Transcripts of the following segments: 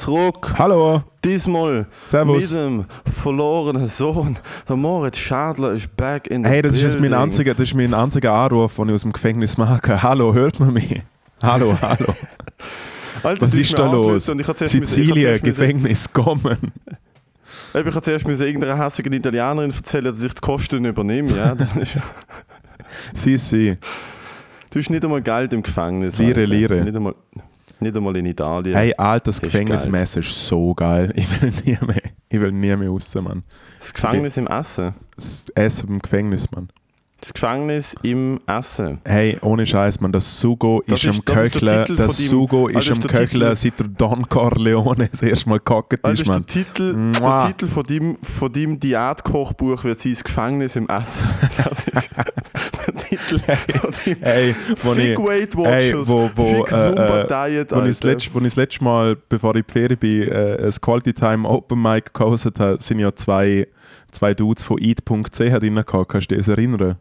zurück. Hallo. Diesmal Servus. mit dem verlorenen Sohn. Der Moritz Schadler ist back in the Hey, das ist jetzt mein einziger, das ist mein einziger Anruf, den ich aus dem Gefängnis mache. Hallo, hört man mich? Hallo, hallo. Alter, Was ist da los? Sizilien, müssen- Gefängnis, kommen. Ich habe zuerst müssen irgendeiner hässigen Italienerin erzählen, dass ich die Kosten übernehme. Ja, das ist, Sie, sie. du hast nicht einmal Geld im Gefängnis. Lire, Alter. Lire. Nicht einmal, nicht einmal in Italien. Hey, ist Gefängnismesser ist so geil. Ich will nie mehr, ich will nie mehr raus, Mann. Das Gefängnis im Essen. Das Essen im Gefängnis, Mann. Das Gefängnis im Essen. Hey, ohne Scheiß, Mann, das Sugo Das ist, ist- am das der Köcheln. Das von deinem- Sugo ist das am der Köcheln, seit der Don Corleone das erste Mal gekackt Alter, ist, ist der Mann. Titel, Mua. der Titel von deinem, von deinem Diätkochbuch wird sein, das Gefängnis im Essen. Das ist der Titel von deinem Hey, wo ich, Fig Weight hey, Watchers, wo, wo, Fig äh, äh, Diet, Als ich, das letzte, als ich das letzte Mal, bevor ich Ferien bin, äh, ein Quality Time Open Mic gehostet habe, sind ja zwei, zwei Dudes von eat.ch drin gehabt. Kannst du dich das erinnern?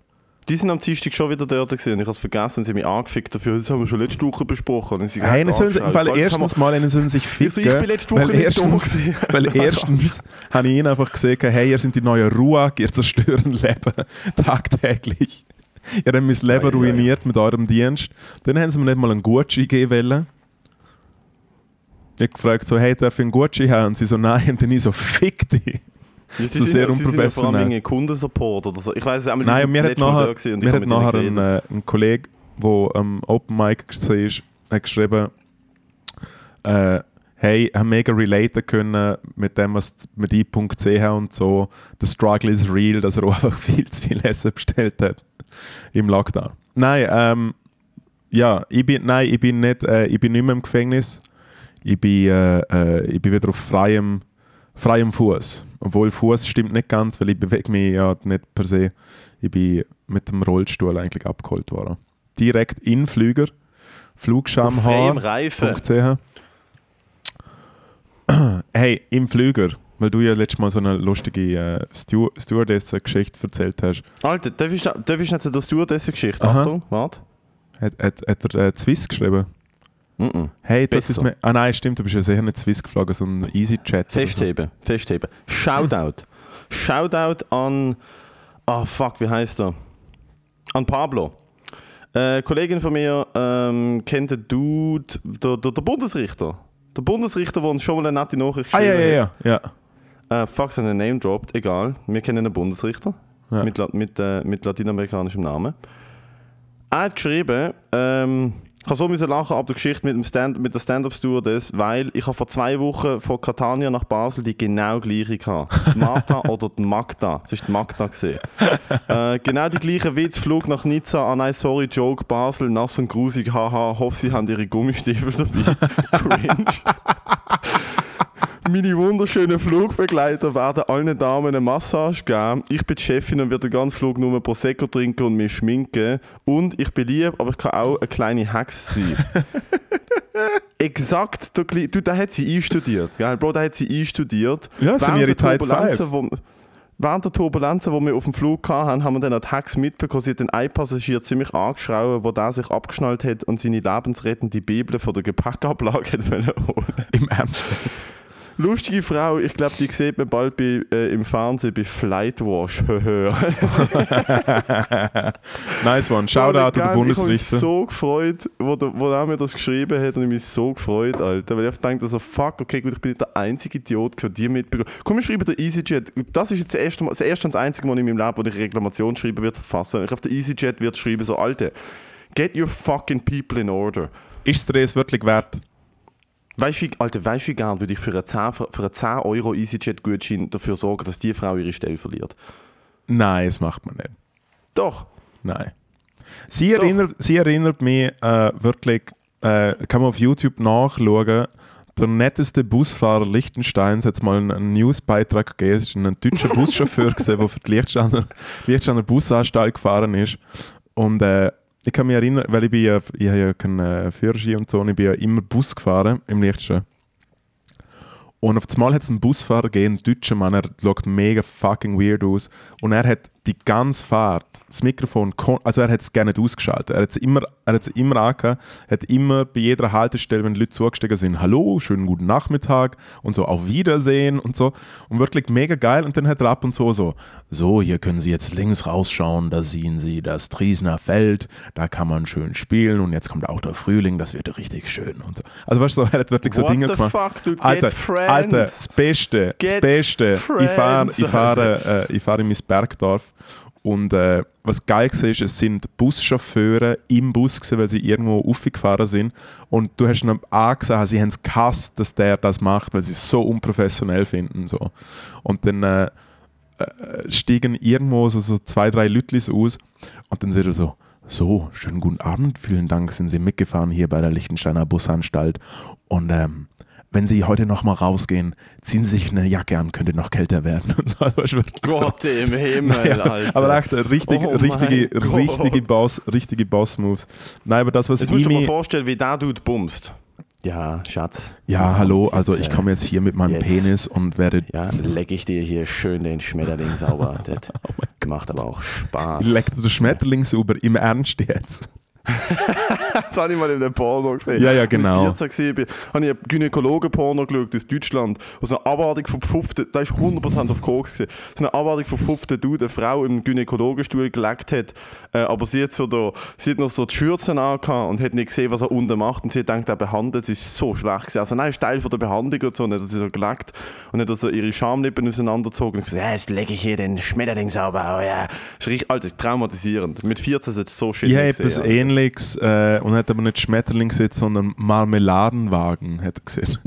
Die sind am Dienstag schon wieder dort gewesen. und Ich habe es vergessen, sie haben mich angefickt dafür. Das haben wir schon letzte Woche besprochen. Und sie Hey, haben sollen Soll- das erstens mal einen sollen sich ficken. Ich so, ich bin letzte Woche weil erstens, weil erstens habe ich ihnen einfach gesagt, hey, ihr sind die neuen Ruag, ihr zerstören Leben tagtäglich. Ihr habt mein Leben Ei, ei. ruiniert mit eurem Dienst. Dann haben sie mir nicht mal einen Gucci geben wollen. Ich habe gefragt, so, hey, darf ich einen Gucci haben? Und sie so, nein. Und dann ich so, fick dich. Ja, so sind, sehr ja- sie sind vor allem Kundensupport oder so. Ich weiß es Nein, mir hat nachher, mir hat nachher ein, äh, ein Kollege, der am Open Mic war, hat geschrieben, äh, hey, haben mega relaten können mit dem, was mit i.ch und so. Der Struggle is real, dass er auch einfach viel zu viel Essen bestellt hat im Lockdown. Nein, ähm, ja, ich bin, nein, ich bin nicht, äh, ich bin nicht mehr im Gefängnis. Ich bin, äh, äh, ich bin wieder auf freiem, freiem Fuß. Obwohl Fuß stimmt nicht ganz, weil ich bewege mich ja nicht per se. Ich bin mit dem Rollstuhl eigentlich abgeholt worden. Direkt in Flüger, flugschamhaar.ch. Hey, im Flüger, weil du ja letztes Mal so eine lustige äh, Stew Stewardess-Geschichte erzählt hast, Alter, darf ich, darf ich nicht der Stewardess-Geschichte? Achtung, warte. hat, hat, hat er äh, Swiss geschrieben. Mhm. Hey, das Besser. ist mir. Ah nein, stimmt, du bist ja sicher nicht Swiss geflogen, sondern EasyJet. oder so. Festheben, festheben. Shoutout. Shoutout an. Ah, fuck, wie heißt er? An Pablo. Äh, Kollegin von mir ähm, kennt den Dude, der, der, der Bundesrichter. Der Bundesrichter, der uns schon mal eine nette Nachricht Ah ja, geschrieben ja, ja. ja. hat. Äh, fuck, seinen Name droppt, egal. Wir kennen einen Bundesrichter Ja. mit, mit, äh, mit latinamerikanischem Namen. Er hat geschrieben, ähm, ich habe so müssen lachen ab der Geschichte mit, dem Stand mit der Stand-Up-Stewardess, weil ich habe vor zwei Wochen von Catania nach Basel die genau gleiche gehabt. Die Martha oder die Magda. Es ist die Magda gesehen. äh, genau die gleiche Witz, Flug nach Nizza, ah nein, sorry, Joke, Basel, nass und grusig, haha, hoffe, sie haben ihre Gummistiefel dabei. Cringe. Meine wunderschönen Flugbegleiter werden allen Damen eine Massage geben. Ich bin die Chefin und werde den ganzen Flug nur Prosecco trinken und mich schminken. Und ich bin lieb, aber ich kann auch eine kleine Hex sein. Exakt, der, Kle- du, da hat sie einstudiert, gell? Bro, da hat sie einstudiert. Ja, das sind Während ihre der Type Turbulenzen, wo, Während der Turbulenzen, die wir auf dem Flug hatten, haben wir dann an die Hex mitbekommen. Sie hat den einen Passagier ziemlich angeschrauben, wo der sich abgeschnallt hat und seine lebensrettende Bibel von der Gepäckablage hat holen Im Ernst. Lustige Frau, ich glaube, die sieht man bald bei, äh, im Fernsehen bei Flightwash. nice one. Shoutout an den Ich habe mich Bundesrichter. so gefreut, wo, der, wo er mir das geschrieben hat und ich mich so gefreut, Alter. Weil ich einfach dachte, so, fuck, okay, gut, ich bin nicht der einzige Idiot, der die mitbekommen. Komm, wir schreiben der EasyJet. Das ist jetzt das erste, Mal, das erste und das einzige Mal in meinem Leben, wo ich Reklamation schreiben wird verfassen. Ich auf der EasyJet wird schreiben, so, Alter, get your fucking people in order. Ist dir das wirklich wert? Weißt du, Alter, weißt du, wie gern würde ich für einen 10, für einen 10 Euro EasyJet-Gutschein dafür sorgen, dass die Frau ihre Stelle verliert? Nein, das macht man nicht. Doch. Nein. Sie Doch. erinnert, sie erinnert mich äh, wirklich, äh, kann man auf YouTube nachschauen, der netteste Busfahrer Liechtensteins hat mal einen, Newsbeitrag gegeben. Es war ein deutscher Buschauffeur, gewesen, der für die Liechtensteiner, Liechtensteiner Busanstalt gefahren ist. Und äh, ich kann mich erinnern, weil ich bin ja, ich habe ja keinen äh, Führerschein und so, und ich bin ja immer Bus gefahren im Liechtenstein. Und auf einmal hat es einen Busfahrer gegeben, einen deutschen Mann, er schaut mega fucking weird aus. Und er hat die ganze Fahrt das Mikrofon, also er hat es gerne nicht ausgeschaltet. Er hat es immer, er hat's immer angehört, hat immer bei jeder Haltestelle, wenn die Leute zugestiegen sind, Hallo, schönen guten Nachmittag und so, auf Wiedersehen und so. Und wirklich mega geil. Und dann hat er ab und zu so, so, hier können Sie jetzt links rausschauen, da sehen Sie das Triesner Feld, da kann man schön spielen und jetzt kommt auch der Frühling, das wird richtig schön und so. Also weißt du, er hat wirklich so What Dinge the gemacht. Fuck, du Alter. Alter, das Beste, das Get Beste. Ich fahre friends, ich fahre, äh, ich fahre in mein Bergdorf und äh, was geil war, ist, es sind Buschauffeure im Bus, gewesen, weil sie irgendwo aufgefahren sind. Und du hast ihnen angesehen, sie haben es gehasst, dass der das macht, weil sie es so unprofessionell finden. So. Und dann äh, äh, steigen irgendwo so, so zwei, drei Lütlis aus und dann sind er so, so, schönen guten Abend, vielen Dank, sind Sie mitgefahren hier bei der Lichtensteiner Busanstalt. Und ähm, wenn Sie heute noch mal rausgehen, ziehen Sie sich eine Jacke an, könnte noch kälter werden. Und so, also. Gott im Himmel, Ja, Alter. aber echt richtig, Oh richtige, richtige Boss, richtige Boss-Moves. Nein, aber das, was Jetzt musst du dir mal Imi, vorstellen, wie der Dude bumst. Ja, Schatz. ja, hallo, also Jetzt, ich äh, komme jetzt hier mit meinem jetzt- Penis und werde Ja, leck ich dir hier schön den Schmetterling sauber. Das macht aber auch Spaß. leckt der Schmetterling sauber, im Ernst jetzt. Das habe ich mal in einem Porno gesehen. Ja, ja, genau. Als ich 14 war, habe ich einen Gynäkologen-Porno geschaut aus Deutschland, wo so eine Abwartung von Pfuften, da ist 100% auf Koks so eine Abwartung von Pfuften Dude, eine Frau im Gynäkologenstuhl gelegt hat, äh, aber sie hat, so da, sie hat noch so die Schürzen angehabt und hat nicht gesehen, was er unten macht und sie hat gedacht, er behandelt, sie ist so schlecht gewesen. Also nein, ist Teil von der Behandlung und so, und hat sie so gelegt und hat also ihre Schamlippen auseinandergezogen und gesagt, ja, jetzt lege ich hier den Schmetterling sauber, oh ja. Das ist richtig, Alter, traumatisierend. Mit 14 ist es so shit Ich habe etwas gesehen, Ähnliches äh, und hat aber nicht Schmetterling gesehen, sondern Marmeladenwagen, hat er gesehen.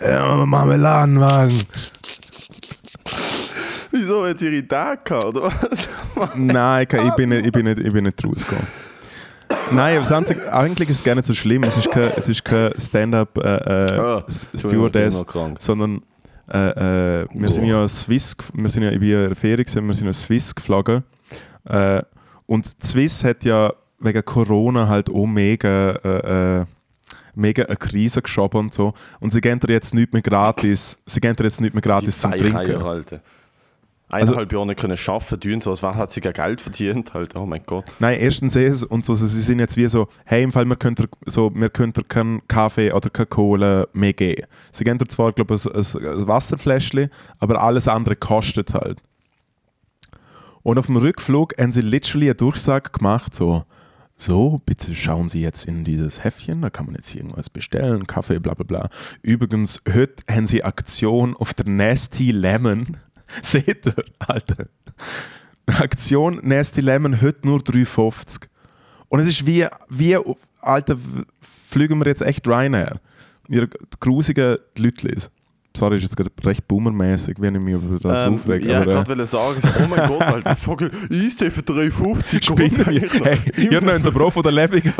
ja, Marmeladenwagen. Wieso hat sie ihre Idee gehabt, oder was? Nein, ich, ich, bin nicht, ich, bin nicht, ich bin nicht rausgekommen. Nein, aber Einzige, eigentlich ist es gar nicht so schlimm. Es ist kein, es ist kein Stand-up äh, bin Stewardess, sondern äh, äh, wir sind ja Swiss, wir sind ja in der Ferien, gewesen, wir sind ja Swiss geflogen. Äh, und die Swiss hat ja wegen Corona halt auch mega, äh, äh, mega eine Krise geschoben und so. Und sie geben dir jetzt nicht mehr gratis, sie geben dir jetzt nicht mehr gratis zum Weicheier Trinken. halten. Eineinhalb Jahre nicht können arbeiten, tun so, als hat sie gar Geld verdient. Halt. Oh mein Gott. Nein, erstens es und so, sie sind jetzt wie so, hey, im Fall, wir können dir, so, wir keinen Kaffee oder keine Cola mehr geben. Sie geben dir zwar, glaube ich, ein, ein Wasserfläschchen, aber alles andere kostet halt. Und auf dem Rückflug haben sie literally eine Durchsage gemacht, so, so, bitte schauen Sie jetzt in dieses Heftchen, da kann man jetzt irgendwas bestellen, Kaffee, bla bla bla. Übrigens, heute haben sie Aktion auf der Nasty Lemon. Seht ihr, Alter? Aktion Nasty Lemon heute nur 3,50. Und es ist wie, wie Alter, fliegen wir jetzt echt Ryanair. Ihr grusigen Lütlis. Sorry, ist jetzt gerade recht boomermäßig, wenn ich mich über das Ähm, aufrege. ja, ich aber, äh, wollte sagen, so, oh mein Gott, Alter, fuck, Eistee für 3,50 Spinnen wir. Hey, ihr habt noch einen so Pro von der Lebung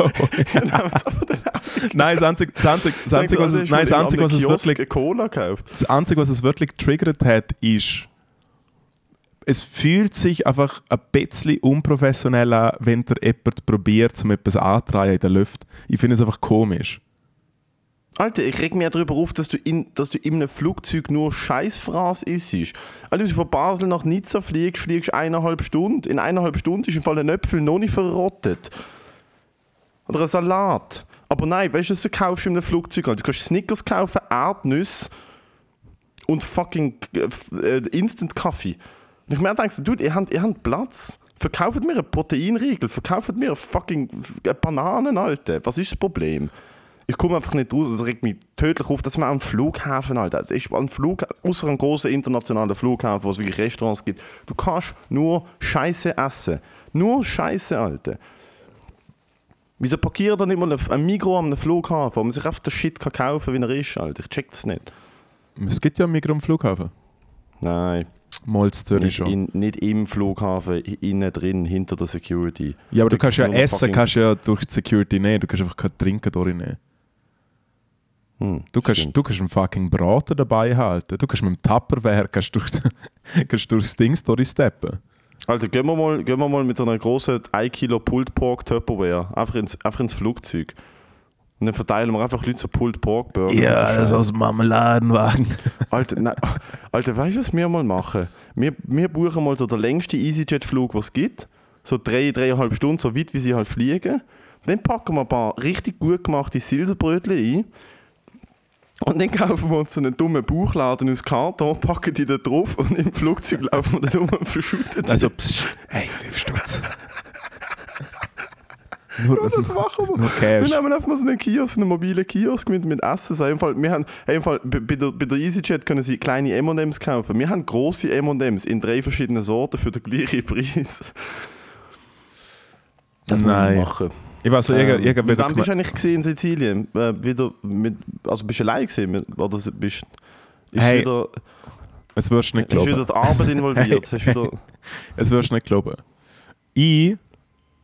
Nein, das Einzige, das Einzige, das Einzige, was, es- nein, das Einzige, was es wirklich, Cola gekauft. das Einzige, was es wirklich getriggert hat, ist, es fühlt sich einfach ein bisschen unprofessionell an, wenn der jemand probiert, um etwas anzutreiben in der Luft. Ich finde es einfach komisch. Alter, ich reg mich ja darüber auf, dass du in, dass du in einem Flugzeug nur Scheißfraß isst. Alter, wenn du von Basel nach Nizza fliegst, fliegst du eineinhalb Stunden. In eineinhalb Stunden ist im Fall ein Äpfel noch nicht verrottet. Oder ein Salat. Aber nein, weißt du, was du kaufst in einem Flugzeug? Du kannst Snickers kaufen, Erdnüsse und fucking äh, Instant-Kaffee. Und ich mir denke, dude, ihr habt, ihr habt Platz. Verkauft mir einen Proteinriegel, verkauft mir fucking Bananen, Alter. Was ist das Problem? Ich komme einfach nicht raus, es regt mich tödlich auf, dass man am Flughafen, Alter, das ist ein Flug, außer einem großen internationalen Flughafen, wo es wirklich Restaurants gibt, du kannst nur Scheiße essen. Nur Scheiße, Alter. Wieso parkiert da nicht mal ein- Mikro am Flughafen, wo man sich einfach den Shit kann kaufen kann, wie er ist, Alter? Ich check das nicht. Es gibt ja ein Mikro am Flughafen. Nein, Zürich nicht, schon. in, nicht im Flughafen, innen drin, hinter der Security. Ja, aber du kannst ja essen, kannst ja durch die Security nehmen, du kannst einfach kein Trinken durchnehmen. Hm, Du kannst, stimmt. du kannst einen fucking Braten dabei halten. Du kannst mit dem Tupperware kannst durch, kannst durchs Ding durchsteppen. Alter, gehen wir, mal, gehen wir mal mit so einer großen 1 Kilo Pulled Pork Tupperware einfach ins, einfach ins Flugzeug. Und dann verteilen wir einfach Leute so Pulled Pork Burger. Ja, das ist aus dem Marmeladenwagen. Alter, nein, Alter, weißt du, was wir mal machen? Wir, wir buchen mal so den längsten EasyJet-Flug, den es gibt. So drei, dreieinhalb Stunden, so weit wie sie halt fliegen. Dann packen wir ein paar richtig gut gemachte Silberbrötchen ein. Und dann kaufen wir uns so einen dummen Bauchladen aus Karton, packen die da drauf und im Flugzeug laufen wir dann um und verschütten Also, psst, hey, 5 Stutz. Nur, ja, das machen wir. Nur Cash. Wir nehmen einfach mal so einen Kiosk, einen mobilen Kiosk mit, mit Essen. So, Fall, wir haben, Fall, bei, der, bei der EasyJet können Sie kleine M&M's kaufen. Wir haben große M&M's in drei verschiedenen Sorten für den gleichen Preis. Das Nein. machen. Ich weiß, ähm, irgend, mit wem bist du eigentlich in Sizilien? Äh, wieder mit, also bist du allein gewesen? Oder bist ist hey, wieder, es wirst du nicht glauben. Ist wieder die Arbeit involviert? hey. wieder, es wirst du nicht glauben. Ich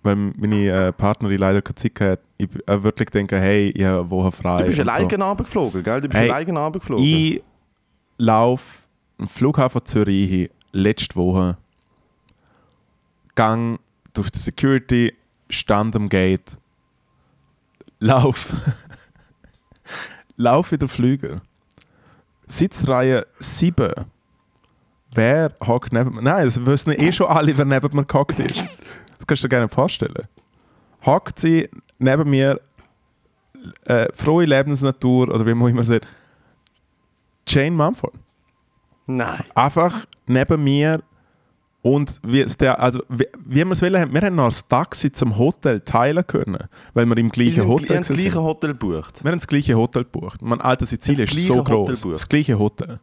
weil meine äh, Partnerin leider keine Zeit hat, ich äh, wirklich denke, hey, ich habe Woche frei. Du bist alleine so. geflogen, gell? Du bist hey, alleine geflogen. Ich laufe am Flughafen Zürich letzte Woche, gang durch die Security, stand am Gate, lauf, lauf wieder Flüge. Sitzreihe 7. Wer hockt neben mir? Nein, das wissen eh schon alle, wer neben mir gehockt ist. Das kannst du dir gerne vorstellen. Hockt sie neben mir, äh, frohe Lebensnatur oder wie man immer sagt, Jane Mumford. Nein. Einfach neben mir und wie, der, also, wir es wollen, wir haben noch das Taxi zum Hotel teilen können, weil wir im gleichen wir Hotel Wir haben das gleiche Hotel gebucht. Wir haben das gleiche Hotel gebucht. Mein alter Sizilien ist so groß. Das gleiche Hotel.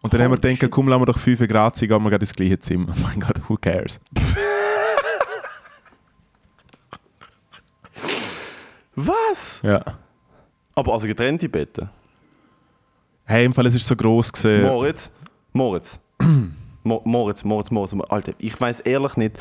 Und dann oh, haben wir gedacht, komm, lassen wir doch 5 Grad sein, gehen wir gerade ins gleiche Zimmer. Oh mein Gott, who cares? Was? Ja. Aber also getrennte Betten? Hey, im Fall, es ist so groß gesehen. Moritz, Moritz. Moritz, Moritz, Moritz, Alter, ich weiß ehrlich nicht.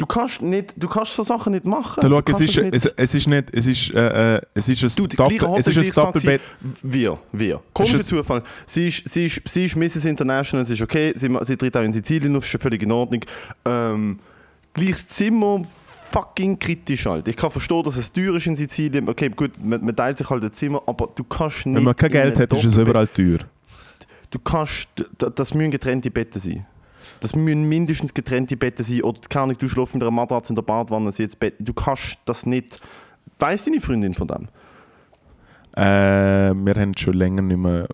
Du kannst, nicht, du kannst so Sachen nicht machen. Schau, es, ist, es, es, ist nicht, es ist, äh, äh es ist ein, du, Doppel, es ist ein Doppelbett. Wir, wir. Komischer Zufall. Sie ist, sie, ist, sie ist Mrs. International, sie ist okay, sie, sie tritt auch in Sizilien auf, ist völlig in Ordnung. Ähm, gleiches Zimmer, fucking kritisch halt. Ich kann verstehen, dass es teuer ist in Sizilien. Okay, gut, man, man teilt sich halt ein Zimmer, aber du kannst nicht. Wenn man kein Geld hat, ist es überall teuer. Du kannst, das müssen getrennte Betten sein. Das müssen mindestens getrennte Betten sein. Oder keine Ahnung, du schläfst mit einer Matratze in der Badwanne, sie jetzt Bett. Du kannst das nicht. Weißt deine Freundin von dem? Äh, wir haben schon länger nicht mehr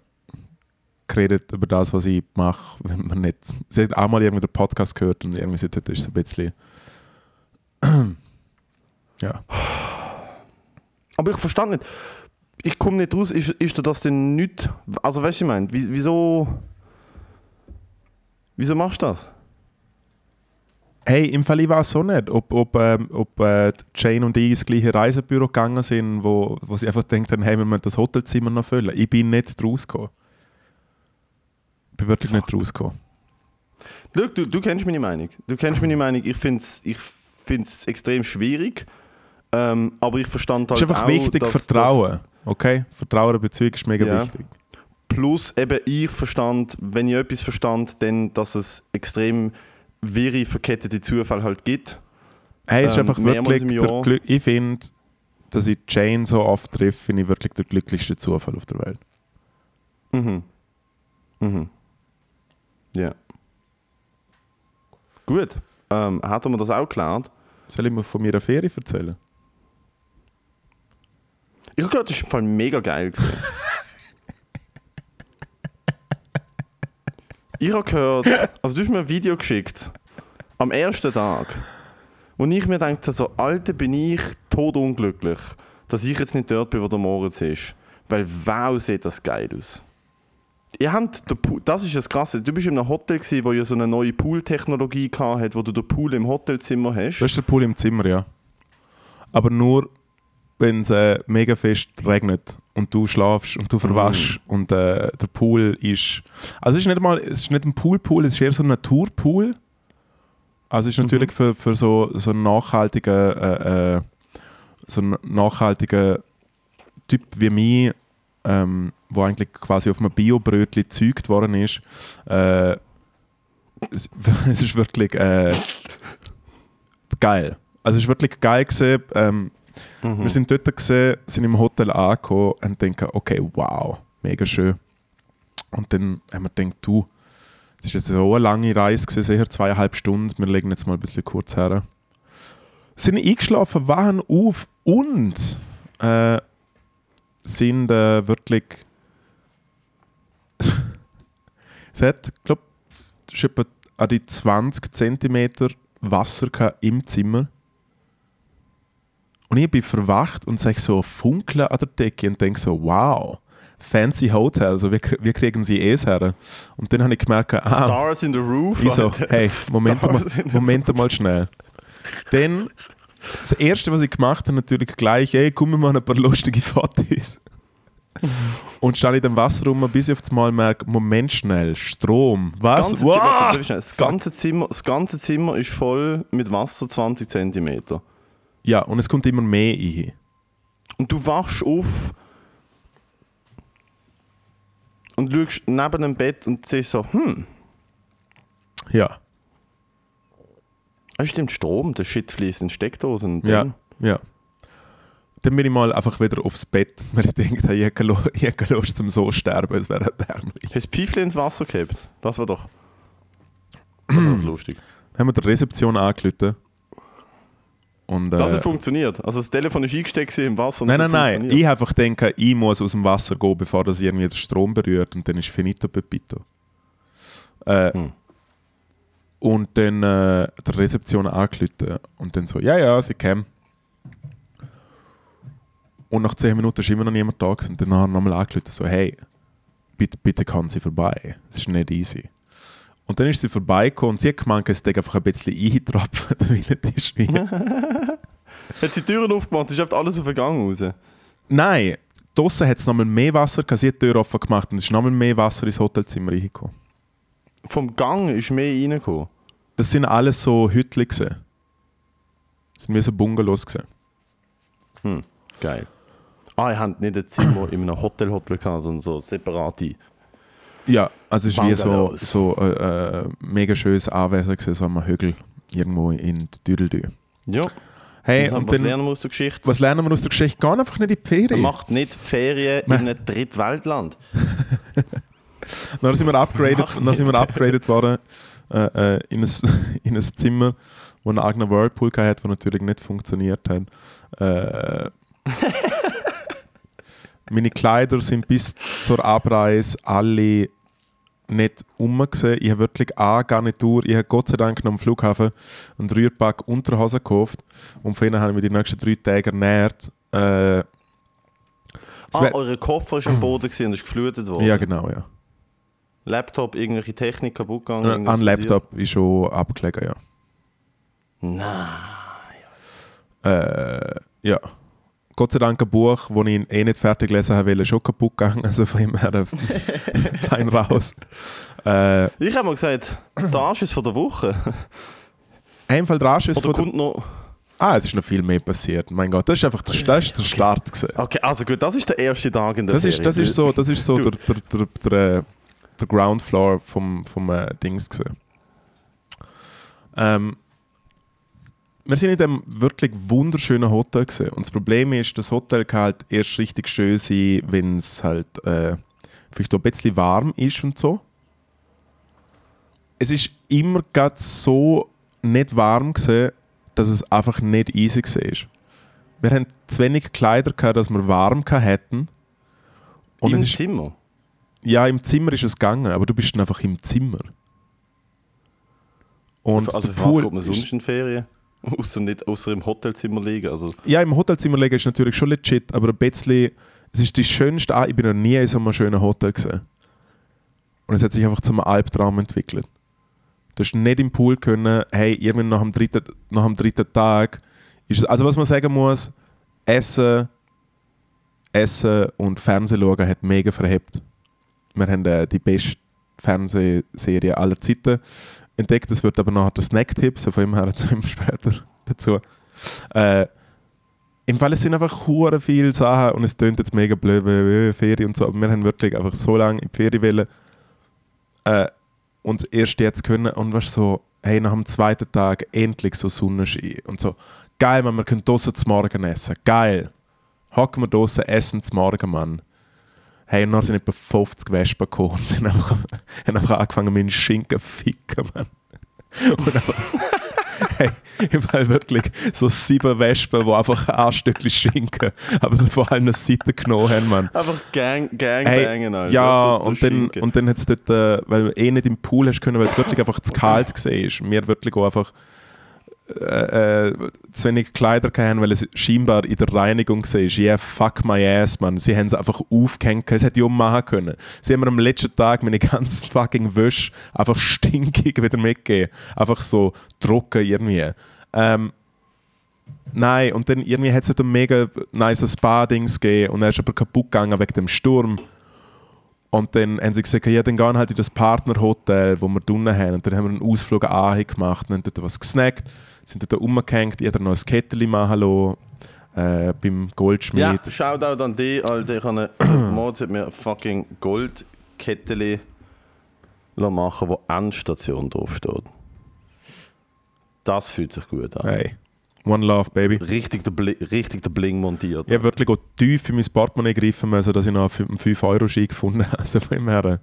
geredet über das, was ich mache, wenn man nicht. Sie hat auch mal irgendwie den Podcast gehört und irgendwie sagt, das ist so ein bisschen. ja. Aber ich verstand nicht. Ich komme nicht raus. Ist, ist das denn nicht. Also, weißt du, ich meine, wieso. Wieso machst du das? Hey, im Fall ich weiß auch nicht, ob, ob, ähm, ob äh, Jane und ich ins gleiche Reisebüro gegangen sind, wo, wo sie einfach denkt haben, hey, wir müssen das Hotelzimmer noch füllen. Ich bin nicht rausgekommen. Ich bin wirklich Fuck. nicht rausgekommen. Look, du, du kennst meine Meinung. Du kennst meine Meinung. Ich finde es ich find's extrem schwierig. Ähm, aber ich verstand halt Es ist einfach auch, wichtig, dass, Vertrauen. Dass, okay? Vertrauen Beziehung ist mega ja. wichtig. Plus eben ich verstand, wenn ich etwas verstand, dann, dass es extrem wirre, verkettete Zufälle halt gibt. Hey, ist ähm, einfach wirklich der Glück, ich finde, dass ich Jane so oft treffe, finde ich wirklich der glücklichste Zufall auf der Welt. Mhm. Mhm. Ja. Gut. Ähm, hat er mir das auch gelernt? Soll ich mir von meiner Ferie erzählen? Ich habe gehört, das ist im Fall mega geil. Ich habe gehört, also du hast mir ein Video geschickt, am ersten Tag, wo ich mir dachte, so, Alter, bin ich todunglücklich, dass ich jetzt nicht dort bin, wo der Moritz ist. Weil wow, sieht das geil aus. Ihr habt das ist das Krasse. Du bist in einem Hotel, gewesen, wo ihr so eine neue Pool-Technologie hat, wo du den Pool im Hotelzimmer hast. Das ist der Pool im Zimmer, ja. Aber nur, wenn es äh, mega fest regnet und du schlafst und du verwaschst mm. und äh, der Pool ist. Also es ist nicht mal, es ist nicht ein Pool-Pool, es ist eher so ein Naturpool. Also es ist natürlich mhm. für, für so, so einen nachhaltigen, äh, äh, so einen nachhaltigen Typ wie mich, ähm, wo eigentlich quasi auf einem Bio-Brötchen gezeugt worden ist. Äh, es, es, ist wirklich äh, geil. Also es war wirklich geil. Gewesen. Ähm, mhm. Wir sind dort, gewesen, sind im Hotel angekommen und denken, okay, wow, mega schön. Und dann haben wir gedacht, du, es war so eine lange Reise, gewesen, sicher zweieinhalb Stunden, wir legen jetzt mal ein bisschen kurz her. Sind eingeschlafen, waren auf und äh, sind äh, wirklich. es hat, glaube ich, an die 20 cm Wasser im Zimmer. Und ich bin verwacht und sage so funkeln an der Decke und denke so, wow, fancy Hotel, also wie, wie kriegen sie es her? Und dann habe ich gemerkt, ah, Stars in the Roof. Ich so, hey, Moment mal, Moment mal schnell. Dann das erste, was ich gemacht habe, natürlich gleich, hey, komm, wir machen ein paar lustige Fotos. und stand in dem Wasser rum, bis ich auf einmal merke, Moment schnell, Strom. Was? Das ganze, wow. Zimmer, das ganze, Zimmer, das ganze Zimmer ist voll mit Wasser 20 cm. Ja, und es kommt immer mehr rein. Und du wachst auf und schaust neben dem Bett und siehst so, hm. Ja. Ah, stimmt, Strom, der Shit fließt in Steckdosen. Ja, ja. Dann bin ich mal einfach wieder aufs Bett, weil ich denke, ich habe keine Lust zum so sterben, es wäre erbärmlich. Hast du das Pfeifchen ins Wasser gehabt? Das war doch, das war doch lustig. Dann haben wir die Rezeption angerufen. Und, äh, das hat funktioniert. Also das Telefon ist eingesteckt im Wasser. nein, nein, nein. Ich einfach denke, ich muss aus dem Wasser gehen, bevor das irgendwie den Strom berührt und dann ist finito pepito. Äh, hm und dann äh, der Rezeption angerufen und dann so, ja, ja, sie kämen. Und nach 10 Minuten ist immer noch niemand da gewesen. und dann haben wir nochmal angerufen, so, hey, bitte, bitte kann sie vorbei. Es ist nicht easy. Und dann ist sie vorbeigekommen und sie hat gemeint, es einfach ein bisschen eintropfen, weil es ist wie. hat sie die Türen aufgemacht, ist alles auf den Gang raus? Nein, draußen hat es nochmal mehr Wasser, sie hat die Tür offen gemacht und es ist nochmal mehr Wasser ins Hotelzimmer reingekommen vom Gang ist mehr reingekommen? Das sind alles so Hütchen. Das sind wie so Bungalows. Gewesen. Hm, geil. Ah, ihr habt nicht ein Zimmer in einem Hotel-Hotel gehabt, sondern so separate. Ja, also es wie so, so äh, äh, mega schönes Anwesen, gewesen, so am Hügel irgendwo in Düdeldü. Ja. Hey, was dann, lernen wir aus der Geschichte? Was lernen wir aus der Geschichte? Geh einfach nicht in die Ferien. Man macht nicht Ferien in einem Drittweltland. dann sind wir upgraded, dann sind wir upgraded worden äh, äh, in, ein, in ein Zimmer, wo ein eigener Whirlpool hatte, der natürlich nicht funktioniert hat. Äh, meine Kleider sind bis zur Abreise alle nicht umgesehen. Ich habe wirklich eine Garnitur. Ich habe Gott sei Dank noch am Flughafen einen Rührpack Unterhose gekauft und von ihnen habe ich mich die nächsten drei Tage ernährt. Äh, ah, eure Koffer ist am Boden und ist geflutet worden? Ja, genau, ja. Laptop, irgendwelche Technik kaputt gegangen? Ein Laptop ist schon abgelegen, ja. Nein. Äh, ja. Gott sei Dank ein Buch, das ich eh nicht fertig gelesen habe, schon kaputt gegangen. Also von ihm her fein raus. Äh, ich habe mal gesagt, der Arsch ist von der Woche. Einfach der Arsch ist Oder von der Woche. Ah, es ist noch viel mehr passiert. Mein Gott, das ist einfach der, das ist der Start. Gewesen. Okay, also gut, das ist der erste Tag in der das Ist, das ist so, das ist so der, der, der, der, der Ground Floor vom, vom äh, Dings gesehen. Ähm, wir sind in dem wirklich wunderschönen Hotel gesehen und das Problem ist, das Hotel kann halt erst richtig schön sein, wenn es halt äh, vielleicht auch ein bisschen warm ist und so. Es ist immer gerade so nicht warm gesehen, dass es einfach nicht easy war. Wir haben zu wenig Kleider gehabt, dass wir warm hätten. Und Im Zimmer? Ja, im Zimmer ist es gegangen, aber du bist dann einfach im Zimmer. Und also für was geht man sonst in Ferien? Außer, nicht, außer im Hotelzimmer liegen. Also. Ja, im Hotelzimmer liegen ist natürlich schon legit, aber ein bisschen, es ist die schönste, ich bin noch nie in so einem schönen Hotel gesehen. Und es hat sich einfach zu einem Albtraum entwickelt. Du hast nicht im Pool können, hey, irgendwann nach dem dritten, nach dem dritten Tag ist es, also was man sagen muss, Essen, Essen und Fernsehen schauen hat mega verhebt. Wir haben äh, die beste Fernsehserie aller Zeiten entdeckt. Das wird aber nachher der Snack-Tipp, so von ihm her zu ihm später dazu. Äh, Im Fall es sind einfach hure viele Sachen und es klingt jetzt mega blöd, wie Ferien und so, aber wir haben wirklich einfach so lange in die Ferien wollen äh, und erst jetzt können und was so, hey, nach dem zweiten Tag endlich so Sonnenschein und so, geil, man, wir können draußen zum Morgen essen, geil. Hocken wir draußen, essen zum Morgen, Mann. Hey, und dann sind etwa 50 Wespen gekommen und sind einfach, haben einfach angefangen, meinen Schinken zu ficken, Mann. Und einfach hey, ich war wirklich so sieben Wespen, die einfach ein Stückchen Schinken, aber vor allem eine Seite genommen haben, Mann. Einfach Gang, Gangbangen, hey, Ja, und dann, und dann hat es dort, äh, weil du eh nicht im Pool hast können, weil es wirklich einfach zu kalt war. Mir wirklich auch einfach äh, äh, zu wenig Kleider haben, weil es scheinbar in der Reinigung war. Yeah, fuck my ass, man. Sie haben es einfach aufgehängt. Es hätte ich auch machen können. Sie haben mir am letzten Tag meine ganze fucking Wäsche einfach stinkig wieder mitgegeben. Einfach so trocken irgendwie. Ähm, nein, und dann irgendwie hat es halt ein mega nice Spa-Dings gegeben und er ist aber kaputt gegangen wegen dem Sturm. Und dann haben sie gesagt, ja, dann gehen halt in das Partnerhotel, wo wir drinnen haben. Und dann haben wir einen Ausflug an gemacht und haben dort was gesnackt sind dort umgehängt, jeder noch ein Kettchen machen lassen, äh, beim Goldschmied. Ja, Shoutout an dich, Alter. Ich habe Mods hat mir ein fucking Goldkettchen machen, wo Endstation draufsteht. Das fühlt sich gut an. Hey. One Love, Baby. Richtig der, Bling, richtig der Bling montiert. Ich habe wirklich auch tief in mein Portemonnaie gegriffen, also dass ich noch einen 5-Euro-Schein gefunden habe. Also von dem her,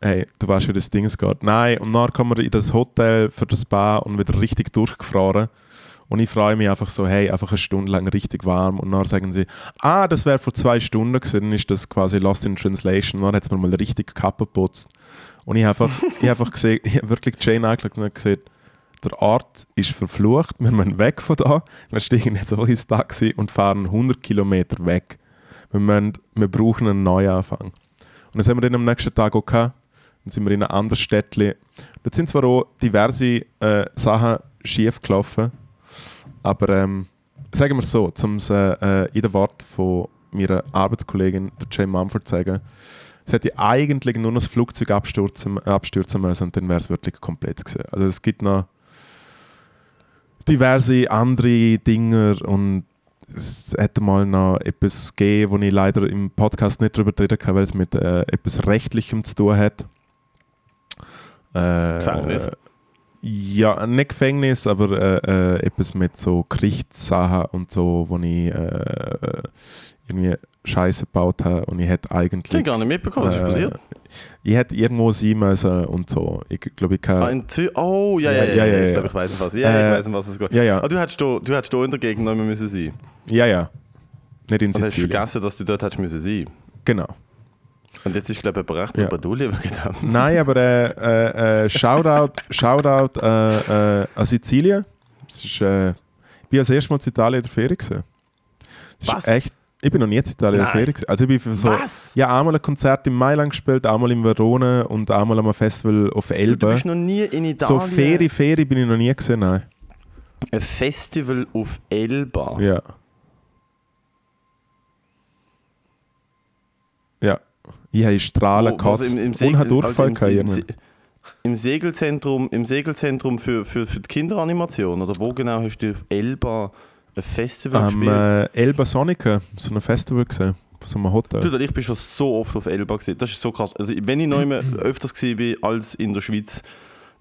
hey, du weißt, wie das Ding geht. Nein, und dann kommen wir in das Hotel für das Spa und wieder richtig durchgefahren. Und ich freue mich einfach so, hey, einfach eine Stunde lang richtig warm. Und dann sagen sie, ah, das wäre vor zwei Stunden gewesen, dann ist das quasi Lost in Translation. Und dann hat es mir mal richtig Kappe geputzt. Und ich habe einfach, ich einfach gesehen, ich habe wirklich Jane angeschaut und gesagt, der Ort ist verflucht, wir müssen weg von da. Wir steigen jetzt auch ins Taxi und fahren 100 Kilometer weg. Wir, müssen, wir brauchen einen Neuanfang. Und das haben wir dann am nächsten Tag auch gehabt. Dann sind wir in einem anderen Städtchen. Dort sind zwar auch diverse äh, Sachen schief gelaufen, aber ähm, sagen wir es so, um es äh, in den Wort von meiner Arbeitskollegin, der Jane Mumford, zu sagen, es hätte eigentlich nur noch das Flugzeug abstürzen, abstürzen müssen und dann wäre es wirklich komplett gewesen. Also es gibt noch diverse andere Dinge und es hätte mal noch etwas gegeben, wo ich leider im Podcast nicht darüber reden kann, weil es mit äh, etwas Rechtlichem zu tun hat. Äh, Gefängnis? Ja, nicht Gefängnis, aber äh, äh, etwas mit so Gerichtssachen und so, wo ich äh, irgendwie Scheiße gebaut habe und ich hätte eigentlich... Ich gar nicht mitbekommen, was ist passiert? Ich hätte irgendwo sein müssen und so. Ich glaube, ich kann... Ah, oh, ja, ja, ja, ja, ja, ja ich glaube, ich weiß was. Ja, ich weiß was es geht. Ja, ja. Ah, du hättest da, du hättest in der Gegend noch müssen sein. Ja, ja. Nicht in Sizilien. Und hast vergessen, dass du dort hättest müssen sein. Genau. Und jetzt ist, glaube ich, recht ja. Baduli gedacht. Nein, aber äh, äh, äh, Shoutout, Shoutout äh, äh, an Sizilien. Ist, äh, ich bin das erste Mal in Italien in der Ferie. Gewesen. Was? Echt, ich bin noch nie in Italien in der Ferie. Gewesen. Also ich bin für so, Was? Ja, einmal ein Konzert in Mailand gespielt, einmal in Verona und einmal am Festival auf Elbe. Du bist noch nie in Italien? So Ferie, Ferie bin ich noch nie gesehen, nein. Ein Festival auf Elba? Ja. Ja. Ich habe Strahlen oh, gekotzt also im, im und habe Durchfall also im, im, im, Segelzentrum, im Segelzentrum für, für, für die Kinderanimation? Oder wo genau hast du auf Elba ein Festival um, gespielt? Äh, Elba Sonica, so ein Festival gesehen. Von so einem Hotel. Du, ich bin schon so oft auf Elba gesehen. Das ist so krass. Also, wenn ich noch immer öfters war als in der Schweiz,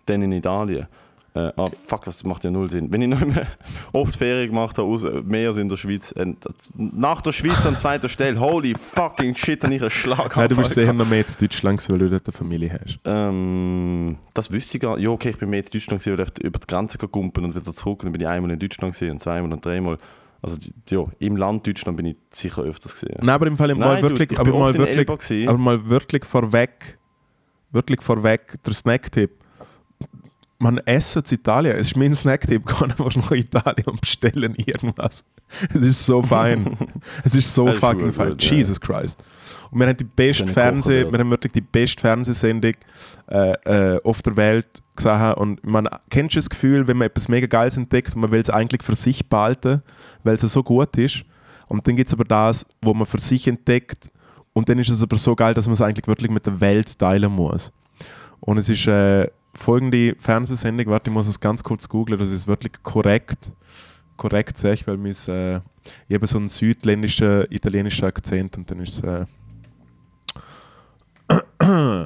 dann in Italien. Äh, ah, fuck, das macht ja null Sinn. Wenn ich noch mehr oft Ferien gemacht habe, äh, mehr als in der Schweiz, äh, nach der Schweiz an zweiter Stelle, holy fucking shit, habe ich einen Schlag Nein, du bist sicher mehr in Deutschland, weil du dort eine Familie hast. Ähm, das wüsste ich gar nicht. Ja, okay, ich bin mehr in Deutschland, weil ich über die Grenze gekumpelt und wieder zurück. Und dann bin ich einmal in Deutschland gesehen und zweimal und dreimal. Also ja, im Land Deutschland bin ich sicher öfters gesehen. Nein, aber im Fall mal wirklich, du, aber mal wirklich, aber mal wirklich vorweg, wirklich vorweg der Snack-Tipp man essen in Italien. Es ist mein Snacktipp, gehen einfach nach Italien und bestellen irgendwas. Es ist so fein. es ist so fucking fein. Gut, Jesus ja. Christ. Und wir haben die beste Fernseh, wir haben wirklich die beste Fernsehsendung äh, äh, auf der Welt gesehen. Und man kennt das Gefühl, wenn man etwas mega Geiles entdeckt und man will es eigentlich für sich behalten, weil es so gut ist. Und dann gibt es aber das, wo man für sich entdeckt und dann ist es aber so geil, dass man es eigentlich wirklich mit der Welt teilen muss. Und es ist äh, folgende Fernsehsendung, warte, ich muss es ganz kurz googeln, das ist wirklich korrekt. Korrekt sehe ich, weil mis, äh, ich habe so einen südländischen, italienischen Akzent und dann ist es. Äh,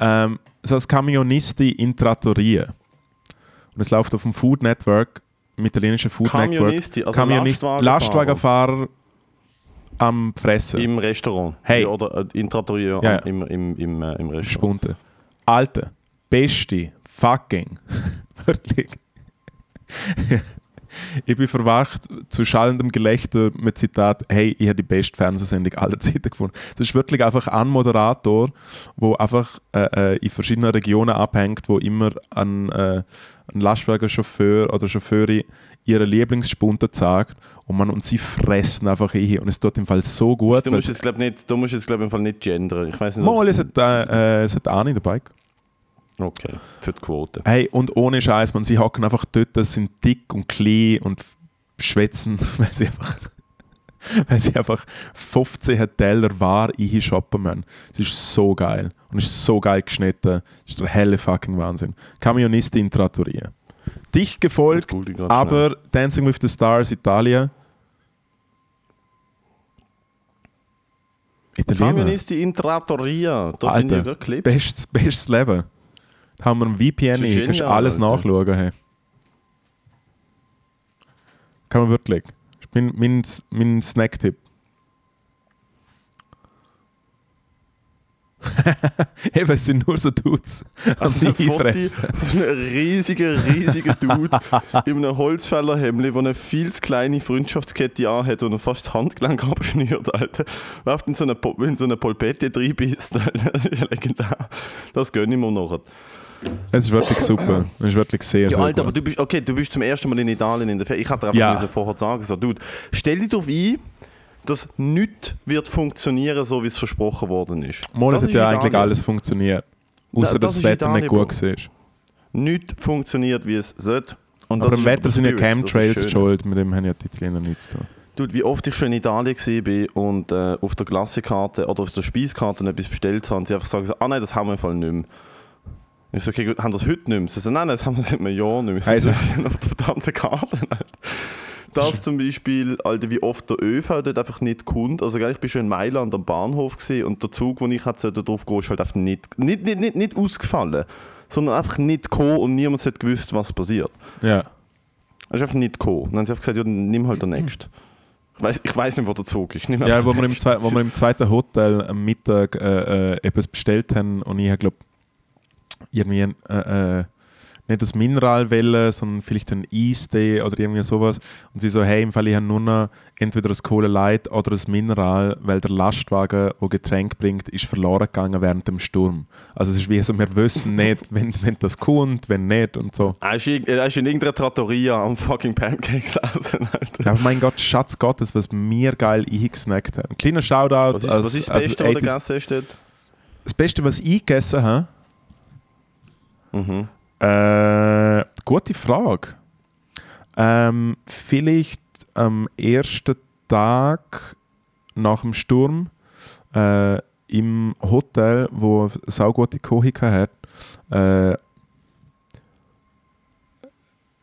ähm, so als Camionisti in Trattoria. Und es läuft auf dem Food Network, im italienischen Food Kamionisti, Network. Also Lastwagenfahrer. Lastwagenfahrer am Fressen. Im Restaurant. Hey. Oder äh, in Trattoria ja. im, im, im, äh, im Restaurant. Spunte. Alte, beste, fucking, wirklich. ich bin verwacht zu schallendem Gelächter mit Zitat, hey, ich habe die beste Fernsehsendung aller Zeiten gefunden. Das ist wirklich einfach ein Moderator, der einfach äh, äh, in verschiedenen Regionen abhängt, wo immer ein, äh, ein Lastwagenchauffeur oder Chauffeurin ihre Lieblingsspunte sagt und man und sie fressen einfach hier und es tut im Fall so gut. Du musst jetzt glaube nicht, du musst jetzt glaube im Fall nicht gendern. Ich weiß nicht. Mal, es hat, äh, es hat Ani dabei. Okay, für die Quote. Hey, und ohne Scheiß, man, sie hocken einfach dort, sind dick und klein und schwätzen, weil sie einfach, weil sie einfach 15 Teller wahr shoppen müssen. Es ist so geil. Und es ist so geil geschnitten. Es ist der helle fucking Wahnsinn. Camionisti in Trattoria. Dicht gefolgt, aber schnell. Dancing with the Stars Italien. Italiener. Camionisti in Trattoria. Da Alter, sind ja Clips. Bestes, bestes Leben. Haben wir ein VPN ein, kannst alles Alter. nachschauen. Hey. Kann man wirklich. Mein, mein, mein Snack-Tipp. Eben, es sind nur so Dudes also am Einfressen. Ein riesiger, riesiger Dude in einem Holzfällerhemd, der eine viel zu kleine Freundschaftskette anhat und fast das Handgelenk abschnürt, Alter. Läuft in so eine, in so eine Polpette reinbisst, Alter. Das ist ja legendär. Das gönne ich mir noch. Es ist wirklich super. Es ist wirklich sehr, ja, sehr Alter, gut. aber du bist, okay, du bist zum ersten Mal in Italien in der Ferien. Ich hatte einfach ja. vorher sagen, so, Dude, stell dich darauf ein, dass nichts wird funktionieren, so wie es versprochen worden ist. Mal, es hat ja eigentlich alles funktioniert. Außer dass das, das Wetter nicht gut war. Nichts funktioniert, wie es sollte. Und aber im Wetter sind ja Chemtrails schuld, mit dem haben ja die Italiener nichts zu tun. Dude, wie oft ich schon in Italien war und äh, auf der Klassenkarte oder auf der Speiskarte etwas bestellt habe und sie einfach sagen, ah nein, das haben wir im Fall nicht mehr. Ich so, okay, gut, haben das heute nicht mehr? Sie so, nein, das haben wir seit einem Jahr nicht mehr. Also. Sie sind auf der verdammten Karte. Das zum Beispiel, Alter, wie oft der ÖV dort einfach nicht kommt. Also ich bin schon in Mailand am Bahnhof gesehen und der Zug, wo ich hatte, drauf gehe, ist halt einfach nicht, nicht, nicht, nicht, nicht ausgefallen, sondern einfach nicht gekommen und niemand hat gewusst, was passiert. Ja. Er ist einfach nicht gekommen. dann haben sie einfach gesagt, ja, nimm halt den nächsten. Ich weiß, ich weiß nicht, wo der Zug ist. Ja, wo wir, im wo wir im zweiten Hotel am Mittag äh, äh, etwas bestellt haben und ich glaube irgendwie äh, äh, nicht das Mineralwelle, sondern vielleicht ein Eistee oder irgendwie sowas. Und sie so, hey, im Fall ich habe nur noch entweder das Cola Light oder das Mineral, weil der Lastwagen, der Getränk bringt, ist verloren gegangen während dem Sturm. Also es ist wie so, wir wissen nicht, wenn, wenn das kommt, wenn nicht und so. Er ist, er ist in irgendeiner Trattoria am fucking Pancakes Alter. Aber mein Gott, Schatz Gottes, was mir geil eingesnackt haben. Ein kleiner Shoutout. Was ist, als, was ist das Beste, was du gegessen hast? Das Beste, was ich gegessen habe? Mhm. Äh, gute Frage. Ähm, vielleicht am ersten Tag nach dem Sturm äh, im Hotel, wo eine gute Küche hat, äh,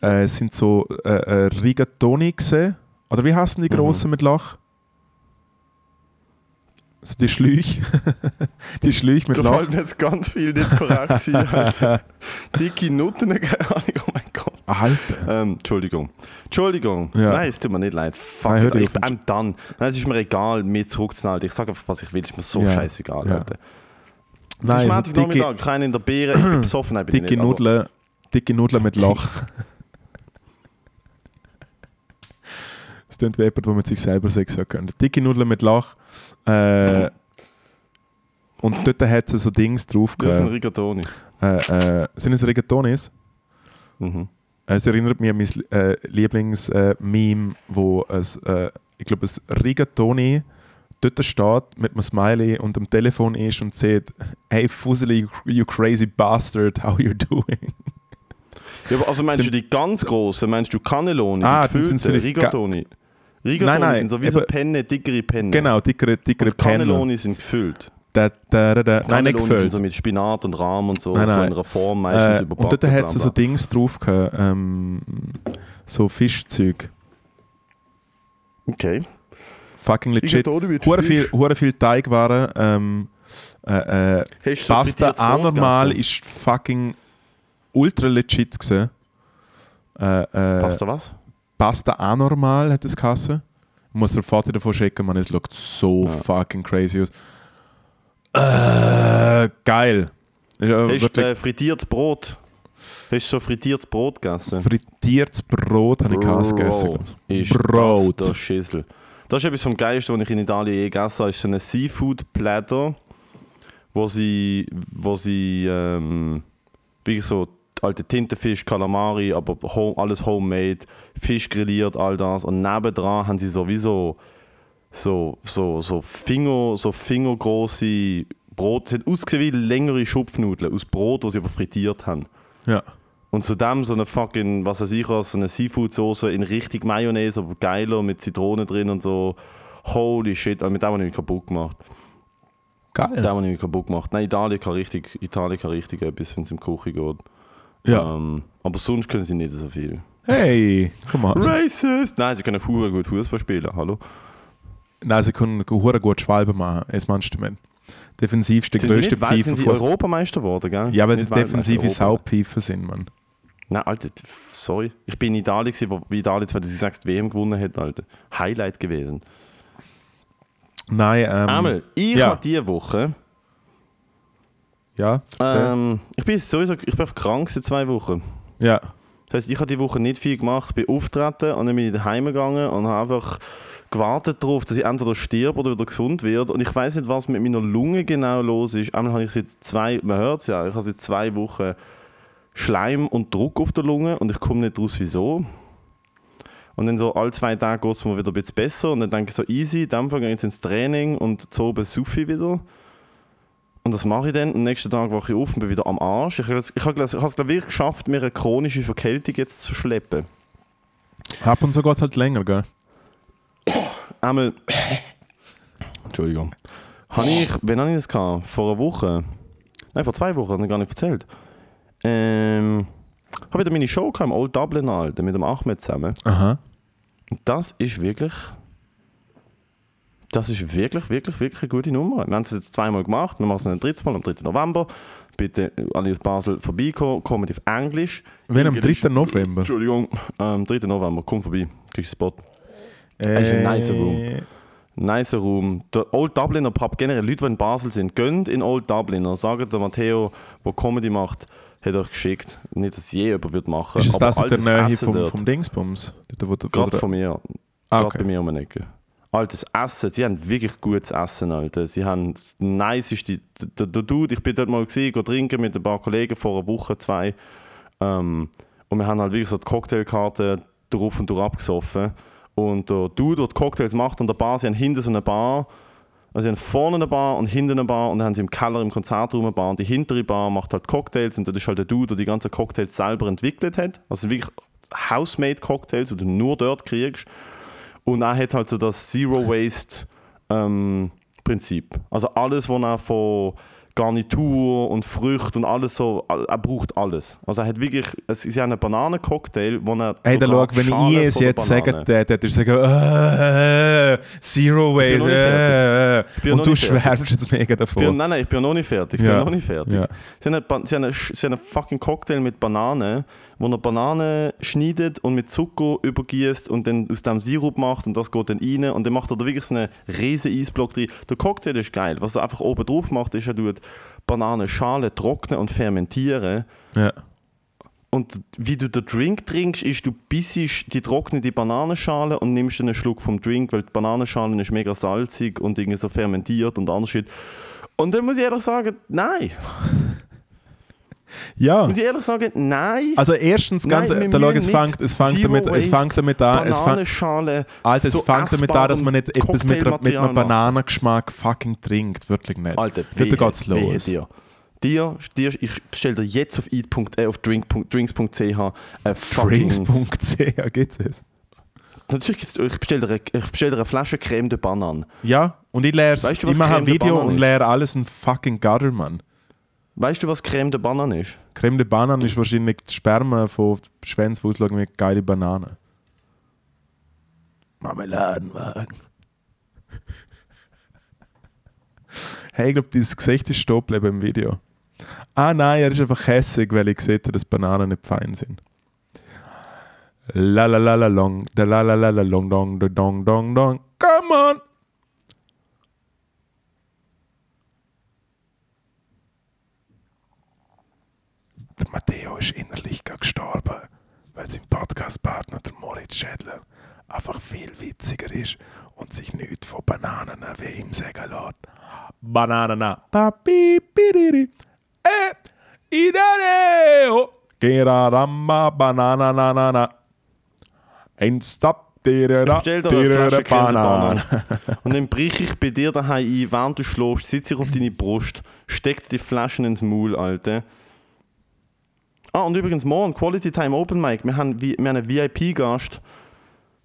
äh, sind so äh, äh Rigatoni gesehen. Oder wie heißen die mhm. großen mit Lach? Also die Schläuche. die Schläuche mit Da fallen jetzt ganz viel nicht korrekt sein. Also, dicke Nutten, keine Ahnung, oh mein Gott. Alter. Ähm, Entschuldigung. Entschuldigung. Ja. Nein, es tut mir nicht leid. Fuck, Nein, ich bin dann. Nein, es ist mir egal, mir zurückzuhalten. Ich sage einfach, was ich will. Es ist mir so ja. scheißegal, ja. Alter. Es Nein, ist also dicke, Nachmittag, ich in der Beere, ich bin besoffen. Bin dicke, Nudeln, dicke Nudeln mit Loch. Das klingt wie jemand, wo man sich selber sagen könnte. Dicke Nudeln mit Lach. Äh, und dort hat es so Dings drauf. Ja, sind Rigatoni. Äh, äh, sind es Rigatonis? Mhm. Es erinnert mich an mein äh, Lieblings-Meme, äh, wo es, äh, ich glaube, ein Rigatoni dort steht mit einem Smiley und am Telefon ist und sagt, hey Fuseli, you crazy bastard, how you doing? Ja, also meinst sind, du die ganz großen? Meinst du Cannelloni? Ah, die sind Rigatoni? Rigatoni nein, nein, sind so wie so Penne, dickere Penne. Genau, dickere, dickere und Penne. Cannelloni sind gefüllt. Da, da, da, da. Nein, nicht gefüllt. sind so mit Spinat und Rahm und so, nein, nein. so in einer Form meistens äh, überbacken. Und dort hat es so Dings drauf gehabt, ähm, so Fischzeug. Okay. Fucking legit. Hure viel, hure viel Teigwaren. Ähm, äh, äh, Pasta anormal ist fucking ultra legit gewesen. Äh, äh, Pasta was? Pasta anormal hat es geheißen. Ich muss dir Foto davon schicken, man, es sieht so ja. fucking crazy aus. Äh, geil. Hast du äh, frittiertes Brot? Hast du so frittiertes Brot gegessen? Frittiertes Brot habe ich Kass gegessen. Ist Brot. Das, das Schüssel. Das ist etwas vom Geilsten, was ich in Italien je gegessen habe. ist so ein Seafood-Platter, wo sie, wo sie ähm, wie so alte Tintenfisch, Kalamari, aber home, alles homemade, Fisch grilliert, all das. Und nebendran haben sie sowieso so, so, so, Finger, so fingergroße Brot. Es hat ausgesehen wie längere Schupfnudeln aus Brot, die sie aber frittiert haben. Ja. Und zudem so eine fucking, was weiß ich, so eine Seafood-Soße in richtig Mayonnaise, aber geiler, mit Zitrone drin und so. Holy shit, also mit dem habe ich mich kaputt gemacht. Geil. Den habe ich mich kaputt gemacht. Nein, Italien kann richtig, Italien kann richtig etwas, wenn es im Küche geht. Ja. Ähm, aber sonst können sie nicht so viel. Hey, komm mal. Racist! Nein, sie können Fuhr gut Fußball spielen, hallo? Nein, sie können Hure gut Schwalbe machen, das meinst du, man. Defensiv ist der größte Pfeife. Sind sie Europameister geworden, gell? Ja, weil sie defensive Saupfeifen sind, man. Nein, Alter, sorry. Ich bin in Italien, wo Italien 2006 die WM gewonnen hat, Alter. Highlight gewesen. Nein, ähm... Einmal, ich ja. habe diese Woche... Ja, ähm, ich bin sowieso ich bin krank seit zwei Wochen. Ja. Das heisst, ich habe die Woche nicht viel gemacht, bin auftreten und dann bin ich daheim gegangen und habe einfach gewartet darauf, dass ich entweder stirb oder wieder gesund werde. Und ich weiß nicht, was mit meiner Lunge genau los ist. Einmal habe ich seit zwei, man hört es ja, ich habe seit zwei Wochen Schleim und Druck auf der Lunge und ich komme nicht raus, wieso. Und dann so alle zwei Tage geht es mir wieder ein bisschen besser und dann denke ich so, easy, dann gehe ich jetzt ins Training und zu oben Sufi wieder. Und das mache ich dann. Am nächsten Tag wache ich auf und bin wieder am Arsch. Ich, ich, ich habe es wirklich geschafft, mir eine chronische Verkältung jetzt zu schleppen. Ab und zu geht es halt länger, gell? Einmal. Entschuldigung. Habe ich, wann habe ich das gehabt? Vor einer Woche? Nein, vor zwei Wochen, habe ich gar nicht erzählt. Ähm, habe wieder meine Show im Old Dublin Alter, mit dem Ahmed zusammen. Aha. Und das ist wirklich. Das ist wirklich, wirklich, wirklich eine gute Nummer. Wir haben es jetzt zweimal gemacht. Wir machen es ein drittes Mal am 3. November. Bitte alle aus Basel vorbeikommen. Kommen auf Englisch. Wenn am 3. November? Entschuldigung, am 3. November. Komm vorbei. Kriegst einen Spot. Äh, es ist ein nicer Room. Nicer Room. Der Old Dubliner Pub, generell Leute, die in Basel sind, gönnt in Old Dubliner. Sagen der Matteo, der Comedy macht, hat euch geschickt. Nicht, dass je jemand wird machen Ist es das in der Nähe vom, vom Dingsbums? Gerade von mir. Ah, Gerade okay. bei mir um eine Ecke. Altes Essen, sie haben wirklich gutes Essen, Alter. Sie haben das niceste, der, der Dude, ich bin dort mal gesehen, trinken mit ein paar Kollegen vor einer Woche, zwei. Ähm, und wir haben halt wirklich so die Cocktailkarte drauf und durch abgesoffen. Und der Dude, der die Cocktails macht an der Bar, sie haben hinten so eine Bar, also sie haben vorne eine Bar und hinten eine Bar und dann haben sie im Keller im Konzertraum eine Bar und die hintere Bar macht halt Cocktails und das ist halt der Dude, der die ganzen Cocktails selber entwickelt hat. Also wirklich Housemade Cocktails, die du nur dort kriegst. Und er hat halt so das Zero Waste ähm, Prinzip. Also alles, was er von Garnitur und Früchte und alles so, er braucht alles. Also er hat wirklich, es ist ja ein Bananencocktail, wo er Hey, da schau, wenn Schale ich es jetzt sage, der würde sagen, äh, Zero Waste, äh, und du schwärmst jetzt mega davon. Bin, nein, nein, ich bin noch nicht fertig, ich ja. bin noch nicht fertig. Ja. Sie, haben eine, sie, haben eine, sie haben einen fucking Cocktail mit Bananen, wo er Bananen schneidet und mit Zucker übergießt und dann aus dem Sirup macht und das geht dann rein und dann macht er da wirklich so einen riesen Eisblock drin. Der Cocktail ist geil. Was er einfach oben drauf macht, ist, er tut Bananenschale trocknen und fermentieren. Ja. Und wie du den Drink trinkst, ist, du bissest die trocknete Bananenschale und nimmst einen Schluck vom Drink, weil die Bananenschale ist mega salzig und irgendwie so fermentiert und anders. Und dann muss ich ehrlich sagen, nein. Ja. Muss ich ehrlich sagen, nein. Also erstens, ganz, nein, da schau, es fängt, es fängt damit, es fängt damit an, es fängt, Alter, es so fängt damit an, dass man nicht etwas mit, mit einem Bananengeschmack fucking trinkt, wirklich nicht. Alter, wehe, geht's los. Dir. Dir, dir, ich bestelle dir jetzt auf, eat. Äh, auf drink, drinks.ch äh, Drinks.ch, gibt es? Natürlich, ich bestelle dir, ich bestell dir eine Flasche Creme de Banane. Ja, und ich lehre weißt du, ich mache ein Video und lehre alles ein fucking Gutter, Mann. Weißt du, was Creme de Banane ist? Creme de Banane ist wahrscheinlich das Sperma von Schwänzen, die ausschauen wie geile Bananen. Marmeladenwagen. hey, ich glaube, dieses Gesicht ist stehen im Video. Ah nein, er ist einfach hässig, weil ich habe, dass Bananen nicht fein sind. La la la la long, da la la la la long dong, da dong dong dong. Come on! Matteo ist innerlich gestorben, weil sein Podcastpartner, der Moritz Schädler, einfach viel witziger ist und sich nichts von Bananen wie ihm sagen lässt. Bananen. Papi, piriri. Eh, ideo. Geraramba, banana, na, na, na. Ein Stop. Eine Flasche Banane. Und dann brich ich bei dir daheim ein, während du schläfst, sitze ich auf deine Brust, steck die Flaschen ins Maul, Alter. Ah, und übrigens morgen, Quality Time Open Mic. Wir haben, wir haben einen VIP-Gast,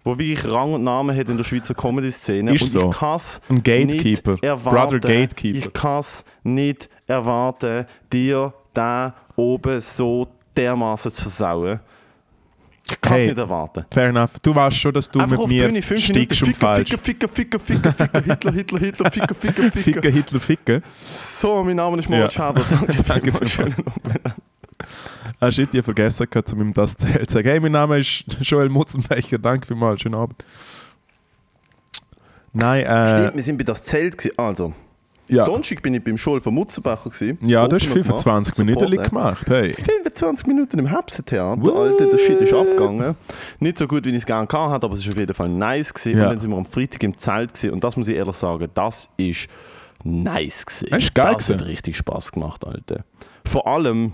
der wirklich Rang und Namen hat in der Schweizer Comedy-Szene. Ist und so. ich kann Ein Gatekeeper. nicht erwarten, Brother Gatekeeper. Ich kann es nicht erwarten, dir da oben so dermaßen zu versauen. Ich kann es Hey. nicht erwarten. Fair enough. Du weißt schon, dass du Einfach mit mir Bühne, fünf Minuten, stickst und ficken, fallst. ficken, ficken, ficken, ficken, ficken, Hitler, Hitler, Hitler, ficken, ficken, Ficken, ficken. Hitler, Ficken. So, mein Name ist Moritz Ja. Schädler. Danke, Danke vielmals. Schönen Abend. Shit, ich hab vergessen, gehabt, um ihm das zu sagen. Hey, mein Name ist Joel Mutzenbecher. Danke vielmals. Schönen Abend. Nein, äh, Stimmt, wir sind bei das Zelt. Gewesen. Also, ja. Donnerstag bin ich beim Schul von Mutzenbacher. Gewesen. Ja, du hast Opener 25 gemacht, Minuten Support, gemacht. Hey. 25 Minuten im Hepsentheater, What? Alter, der Shit ist abgegangen. Nicht so gut, wie ich es gerne gehabt hatte, aber es war auf jeden Fall nice. Gewesen. Ja. Und dann sind wir am Freitag im Zelt gewesen. und das muss ich ehrlich sagen, das ist nice gewesen. Das ist geil Das hat richtig Spaß gemacht, Alter. Vor allem,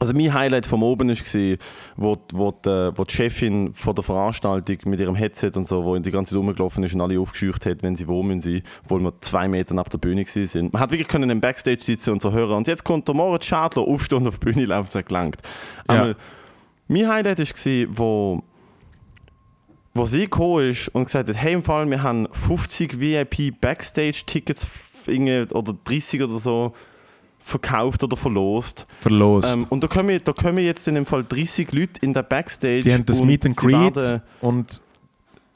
also mein Highlight vom Oben war, wo, wo, die, wo die Chefin von der Veranstaltung mit ihrem Headset und so, wo in die ganze Zeit rumgelaufen ist und alle aufgescheucht hat, wenn sie wo müssen sie, obwohl wir zwei Meter neben der Bühne sind. Man hat wirklich können im Backstage sitzen und so hören. Und jetzt kommt der Moritz Schadler aufstehen und auf die Bühne laufen, es hat gelangt. Ja. Einmal, Mein Highlight war, wo, wo sie gekommen ist und gesagt hat, hey im Fall, wir haben 50 VIP Backstage-Tickets f- irgendwie- oder 30 oder so verkauft oder verlost. Verlost. Ähm, und da kommen, da kommen jetzt in dem Fall 30 Leute in der Backstage. die haben das und Meet and Greet und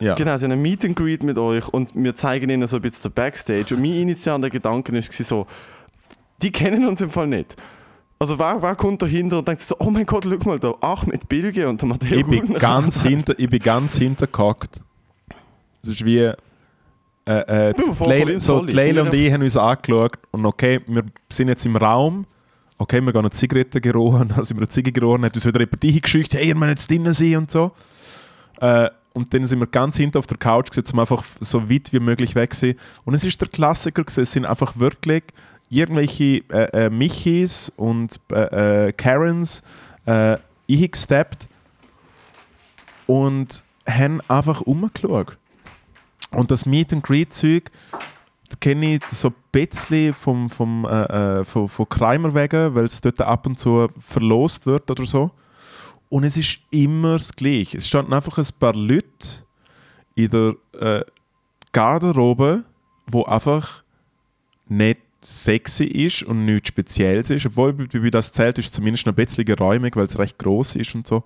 ja. Genau, sie haben ein Meet and Greet mit euch und wir zeigen ihnen so ein bisschen den Backstage. Und mein initialer Gedanke war so, die kennen uns im Fall nicht. Also wer, wer kommt dahinter und denkt so, oh mein Gott, schau mal, da Ahmed Bilge und der Matteo Ich bin ganz hinter, ich bin ganz. Das ist wie äh, äh, Leila, so, Leila und ich haben uns angeschaut und okay, wir sind jetzt im Raum. Okay, wir gehen eine Zigarette gerochen, dann sind wir eine Zigarette gerochen, hat uns wieder jemand eingeschickt, hey, ihr müsst jetzt drinnen sein und so. Äh, und dann sind wir ganz hinten auf der Couch gesessen, um einfach so weit wie möglich weg zu sein. Und es ist der Klassiker gewesen, es sind einfach wirklich irgendwelche äh, äh, Michis und äh, äh, Karens äh, eingesteppt und haben einfach umgeschaut. Und das Meet and Greet Zeug kenne ich so ein bisschen vom, vom, äh, äh, von, von Kreimer wegen, weil es dort ab und zu verlost wird oder so. Und es ist immer das Gleiche. Es standen einfach ein paar Leute in der äh, Garderobe, wo einfach nicht sexy ist und nichts Spezielles ist. Obwohl, bei das Zelt ist zumindest noch ein bisschen geräumig, weil es recht groß ist und so.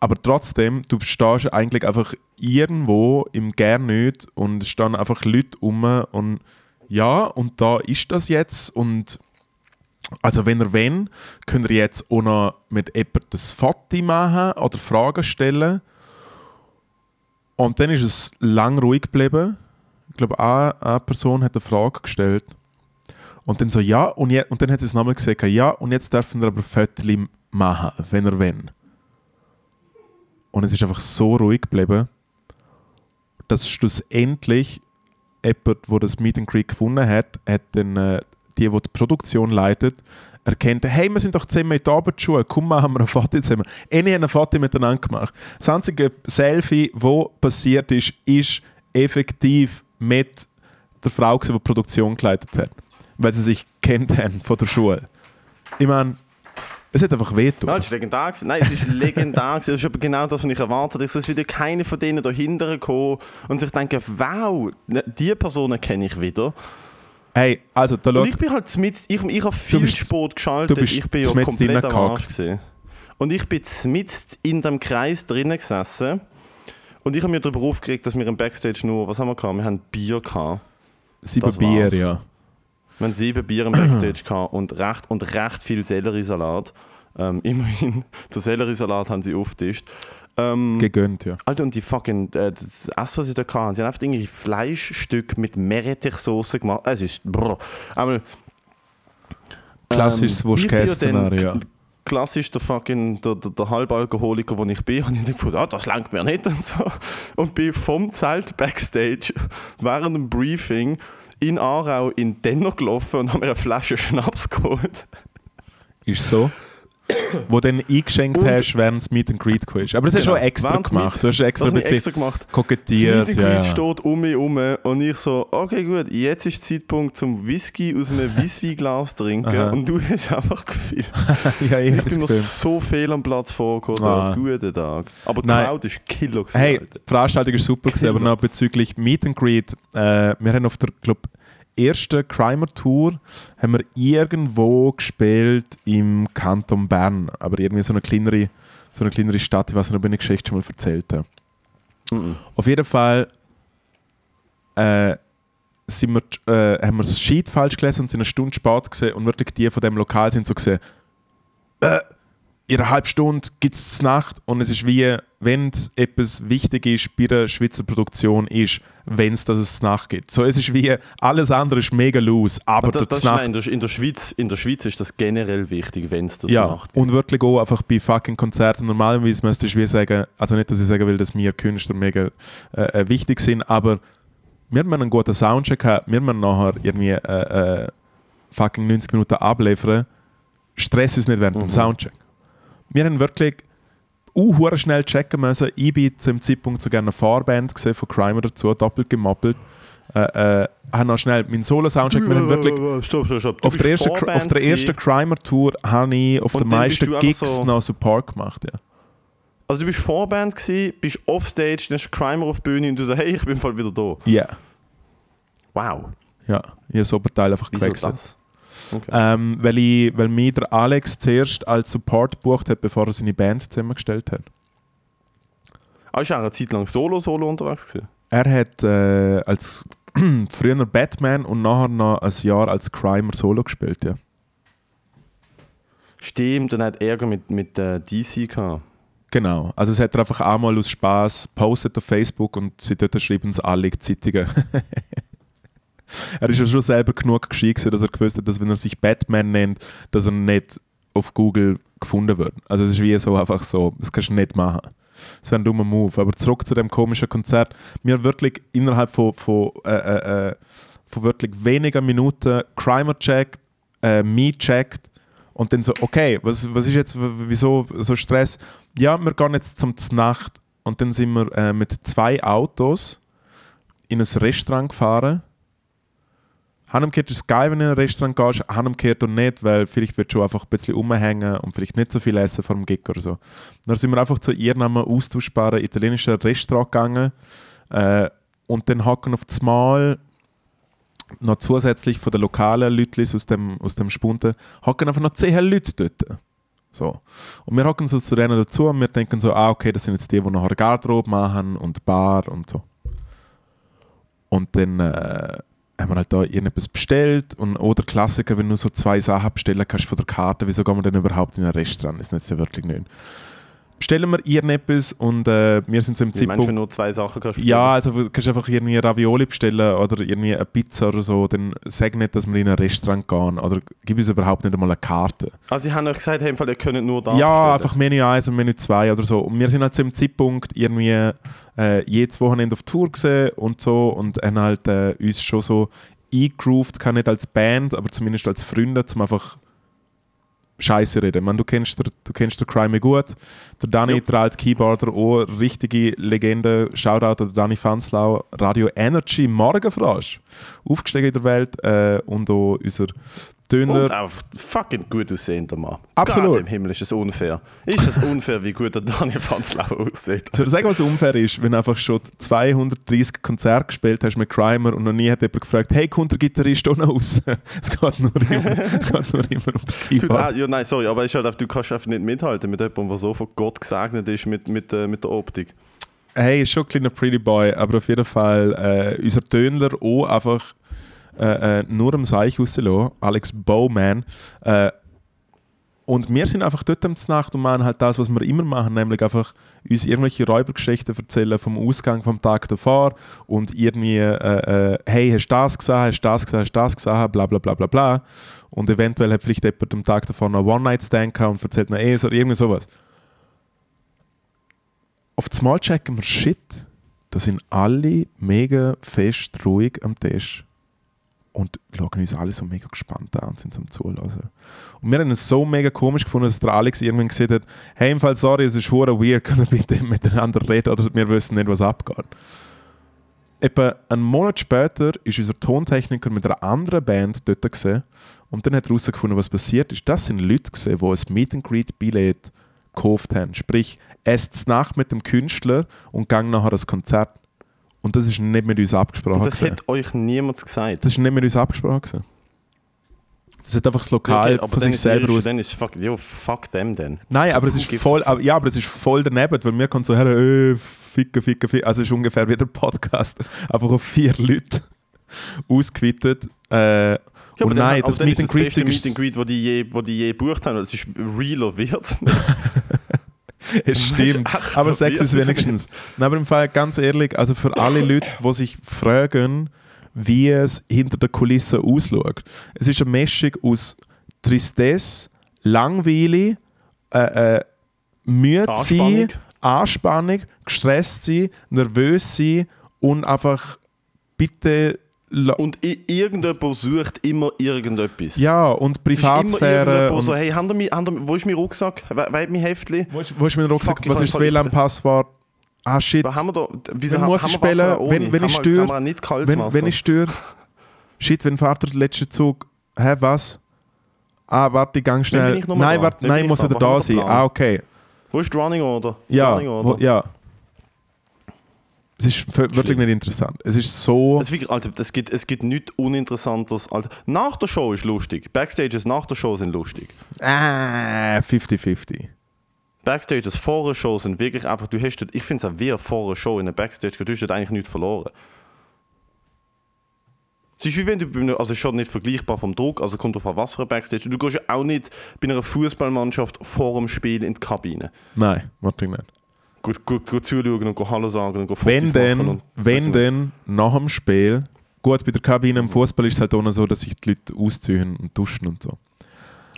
Aber trotzdem, du stehst eigentlich einfach irgendwo im Gern nicht und es stehen einfach Leute um und ja, und da ist das jetzt und also wenn ihr wenn, könnt ihr jetzt auch noch mit jemandem das Foto machen oder Fragen stellen. Und dann ist es lang ruhig geblieben. Ich glaube, eine, eine Person hat eine Frage gestellt. Und dann so, ja, und, je, und dann hat sie es nochmal gesagt, ja, und jetzt dürfen wir aber Fotos machen, wenn ihr wenn. Und es ist einfach so ruhig geblieben, dass schlussendlich jemand, der das Meet and gefunden hat, hat dann äh, die, die die Produktion leitet, erkennt, hey, wir sind doch zusammen in der Abendschule, komm, machen wir ein Foto zusammen. Eine haben ein Foto miteinander gemacht. Das einzige Selfie, das passiert ist, ist effektiv mit der Frau, die die Produktion geleitet hat. Weil sie sich kennt haben von der Schule. Ich meine, es hat einfach wehgetan. Nein, es ist legendär. Nein, es ist legendär. Das ist aber genau das, was ich erwartet habe. Es ist wieder keine von denen dahinter gekommen und sich denken, wow, ne, die Personen kenne ich wieder. Hey, also da Und ich bin halt mit, ich, ich habe viel bist- Sport geschaltet. du bist ich bin ja komplett am. Arsch gewesen. Und ich bin mitten in dem Kreis drinnen gesessen. Und ich habe mir darüber aufgeregt, dass wir im Backstage nur, was haben wir gehabt? Wir haben Bier gehabt. sieben das Bier, war's. ja. Wir haben sieben Bier im Backstage gehabt und recht, und recht viel Selleriesalat. Ähm, immerhin, den Selleriesalat haben sie aufgetischt. Ähm, Gegönnt, ja. Alter, und die fucking, äh, das Essen, was sie da hatten, sie haben einfach irgendwie Fleischstück mit Meerrettichsoße gemacht. Es ist, brr. Einmal, Klassisches ähm, Wurst-Käse-Szenario, ja. Klassisch der fucking, der, der, der Halbalkoholiker, wo ich bin, habe ich gefunden, ah, das langt mir nicht und so. Und bin vom Zelt Backstage während dem Briefing in Aarau in Denner gelaufen und habe mir eine Flasche Schnaps geholt. Ist so. Wo du dann eingeschenkt Und- hast, während das Meet and Greet ist. Aber das hast du Genau. auch extra das gemacht. Du hast extra Das ein bisschen extra gemacht. Das kokettiert. Meet and Greet ja. steht um mich herum und ich so, okay gut, jetzt ist der Zeitpunkt zum Whisky aus einem Weissweinglas trinken Aha. und du hast einfach gefühlt. ja, ich Ich bin das Gefühl. so viel am Platz vorgekommen, Ah. guten Tag. Aber die Nein. Crowd ist Killer gewesen, Hey, die Veranstaltung war super, gewesen, aber noch bezüglich Meet and Greet. Äh, wir haben auf der glaub, ersten Crimer-Tour haben wir irgendwo gespielt im Kanton Bern, aber irgendwie so eine kleinere, so eine kleinere Stadt, ich weiß nicht, ob ich eine Geschichte schon mal erzählt habe. Mhm. Auf jeden Fall äh, sind wir, äh, haben wir das Sheet falsch gelesen und sind eine Stunde spät gesehen und wirklich die von dem Lokal sind so gesehen, äh, in einer halben Stunde gibt es Nacht und es ist wie, wenn etwas wichtig ist bei der Schweizer Produktion ist, wenn es das Nacht gibt. So, es ist wie, alles andere ist mega loose, aber das, das ist Znacht nein, in, der, Schweiz, in der Schweiz ist das generell wichtig, wenn es das ja, macht. und wirklich auch einfach bei fucking Konzerten. Normalerweise müsste ich wie sagen, also nicht, dass ich sagen will, dass mir Künstler mega äh, äh, wichtig sind, aber wir haben einen guten Soundcheck gehabt, wir haben nachher irgendwie äh, äh, fucking 90 Minuten abliefern. Stress uns nicht während dem Mhm. Soundcheck. Wir haben wirklich uh, schnell checken müssen. Ich bin zu dem Zeitpunkt sogar eine Fahrband gesehen von Crimer dazu, doppelt gemoppelt. Äh, äh, habe noch schnell meinen Solo-Soundcheck. Wir haben wirklich Stopp, stopp, stopp. Du auf der, ersten, auf der ersten. Crimer-Tour habe ich auf den meisten Gigs so- noch Support gemacht. Ja. Also du bist Vorband gewesen, bist offstage, dann ist Crimer auf die Bühne und du sagst, hey, ich bin voll wieder da. Ja, Wow. ja. Ich habe das Oberteil einfach gewechselt. Okay. Ähm, weil, ich, weil mich der Alex zuerst als Support gebucht hat, bevor er seine Band zusammengestellt hat. Ah, ist auch eine Zeit lang solo-solo unterwegs gewesen? Er hat äh, als früher Batman und nachher noch ein Jahr als Crimer Solo gespielt. Ja. Stimmt, dann hat Ärger mit, mit äh, DC gehabt. Genau. Also es hat er einfach einmal aus Spaß postet auf Facebook und sie dort schreiben es alle Zeitungen. er ist ja schon selber genug gescheit dass er gewusst hat, dass wenn er sich Batman nennt, dass er nicht auf Google gefunden wird. Also es ist wie so einfach so, das kannst du nicht machen. Das wäre ein dummer Move. Aber zurück zu dem komischen Konzert. Haben wirklich innerhalb von, von, äh, äh, äh, von wirklich wenigen Minuten Crimer checkt, äh, me checkt und dann so, okay, was, was ist jetzt, wieso so Stress? Ja, wir gehen jetzt zum Znacht und dann sind wir äh, mit zwei Autos in ein Restaurant gefahren. Hanumkehrt ist es geil, wenn du in ein Restaurant gehst, Hanumkehrt und nicht, weil vielleicht wird schon einfach ein bisschen rumhängen und vielleicht nicht so viel essen vor dem Gig oder so. Dann sind wir einfach zu irgendeinem austauschbaren italienischen Restaurant gegangen äh, und dann hocken auf das Mal noch zusätzlich von den lokalen Leuten aus dem, aus dem Spunten, hocken einfach noch 10 Leute dort. So. Und wir hocken so zu denen dazu und wir denken so, ah, okay, das sind jetzt die, die nachher Garderobe machen und Bar und so. Und dann äh, haben wir halt da irgendetwas bestellt und oder Klassiker, wenn du so zwei Sachen bestellen kannst von der Karte, wieso gehen wir denn überhaupt in ein Restaurant? Das ist ja wirklich nicht. Bestellen wir irgendetwas und äh, wir sind so im Wie meinst du, Zeitpunkt... du nur zwei Sachen kannst Ja, also du kannst einfach irgendwie Ravioli bestellen oder irgendwie eine Pizza oder so, dann sag nicht, dass wir in ein Restaurant gehen oder gib uns überhaupt nicht einmal eine Karte. Also sie haben euch gesagt, hey, im Fall, ihr könnt nur das ja, bestellen. einfach Menü 1 und Menü 2 oder so. Und wir sind halt zu dem Zeitpunkt irgendwie äh, jedes Wochenende auf Tour gesehen und so und haben halt äh, uns schon so eingegroovt, kann nicht als Band, aber zumindest als Freunde, zum einfach Scheiße reden. Man, du kennst der, du kennst den Crime gut. Der Dani, Ja. der alte Keyboarder, auch richtige Legende. Shoutout an Dani Fanslau, Radio Energy, Morgenfrosch. Aufgestiegen in der Welt äh, und auch unser Döner. Und auch fucking gut aussehender Mann. Absolut. Gott im Himmel ist es unfair. Ist es unfair, wie gut der Daniel Fanzlau aussieht? Soll ich sagen, was unfair ist, wenn du einfach schon 230 Konzerte gespielt hast mit Crimer und noch nie hat jemand gefragt, hey, kommt der Gitarrist auch noch raus? es, geht nur immer, es geht nur immer um ah, Keyboard. ja, nein, sorry, aber ist halt einfach, du kannst einfach nicht mithalten mit jemandem, der so von Gott gesegnet ist mit, mit, äh, mit der Optik. Hey, ist schon ein kleiner Pretty Boy, aber auf jeden Fall äh, unser Tönler auch einfach äh, äh, nur am Seich rauslassen, Alex Bowman. Äh, und wir sind einfach dort am Nacht und machen halt das, was wir immer machen, nämlich einfach uns irgendwelche Räubergeschichten erzählen vom Ausgang vom Tag davor und irgendwie, äh, äh, hey, hast du das gesehen, hast du das gesehen, hast du das gesehen, bla bla bla bla bla. Und eventuell hat vielleicht jemand am Tag davor noch One-Night-Stand gehabt und erzählt mir eh so, irgendwie sowas. Auf das Mal checken wir, shit, da sind alle mega fest ruhig am Tisch und schauen uns alle so mega gespannt an und sind zum Zulassen. Und wir haben es so mega komisch gefunden, dass der Alex irgendwann gesagt hat, hey, im Fall, sorry, es ist hure weird, können wir bitte miteinander reden oder wir wissen nicht, was abgeht. Etwa einen Monat später ist unser Tontechniker mit einer anderen Band dort gewesen, und dann hat er herausgefunden, was passiert ist. Das sind Leute gewesen, die ein Meet and Greet Billett gekauft haben. Sprich, esst Nacht mit dem Künstler und gang nachher das Konzert. Und das ist nicht mit uns abgesprochen. Das hat euch niemand gesagt. Das ist nicht mit uns abgesprochen. Das hat einfach das Lokal okay, von sich selber aus. Dann ist fuck, yo, fuck them denn. Nein, aber es ist voll, ja, aber es ist voll daneben, weil mir kommt so her, äh, ficken, ficken, ficken. Also es ist ungefähr wie der Podcast, einfach auf vier Leute ausgeweitet. Äh, ja, und nein, das Meet and Greet ist das Meet and Greet, wo die je, wo die je gebucht haben. Das ist realer wird. es stimmt. Aber Sex ist wenigstens. Nein, aber im Fall ganz ehrlich, also für alle Leute, die sich fragen, wie es hinter der Kulisse ausschaut. Es ist eine Mischung aus Tristesse, Langweile, äh, äh, müde sein, Anspannung, gestresst sein, nervös sein und einfach bitte und irgendjemand sucht immer irgendetwas. Ja, und Privatsphäre. Und so, hey, haben wir, haben wir, wo ist mein Rucksack? Weit mein Heftli? Wo ist, wo ist mein Rucksack? Fuck, Was ist das WLAN-Passwort? Ah, shit. Was haben wir da? Wieso muss ich spielen, wenn, wenn ich störe, wenn, wenn ich störe, shit, wenn Vater den letzten Zug, hä, was? Ah, warte, gang schnell. Nein, warte, nein, muss wieder da sein. Ah, okay. Wo ist die Running Order? Ja, Running Order? Wo, ja. Es ist wirklich Schlimm. nicht interessant. Es ist so. Es, wirklich, also, es, gibt, es gibt nichts Uninteressantes. Also, nach der Show ist lustig. Backstages nach der Show sind lustig. Ah, 50-50. Backstages vor der Show sind wirklich einfach. Du hast, ich finde es auch wie vor der Show in der Backstage, du hast eigentlich nichts verloren. Es ist wie wenn du, also schon nicht vergleichbar vom Druck, also kommt auf ein Backstage. Du gehst ja auch nicht bei einer Fußballmannschaft vor dem Spiel in die Kabine. Nein, natürlich nicht gut, gut, gut zuschauen und Hallo sagen und Fotos wenn denn, und Wenn denn nach dem Spiel, gut, bei der Kabine im Fußball ist es halt auch so, dass sich die Leute ausziehen und duschen und so.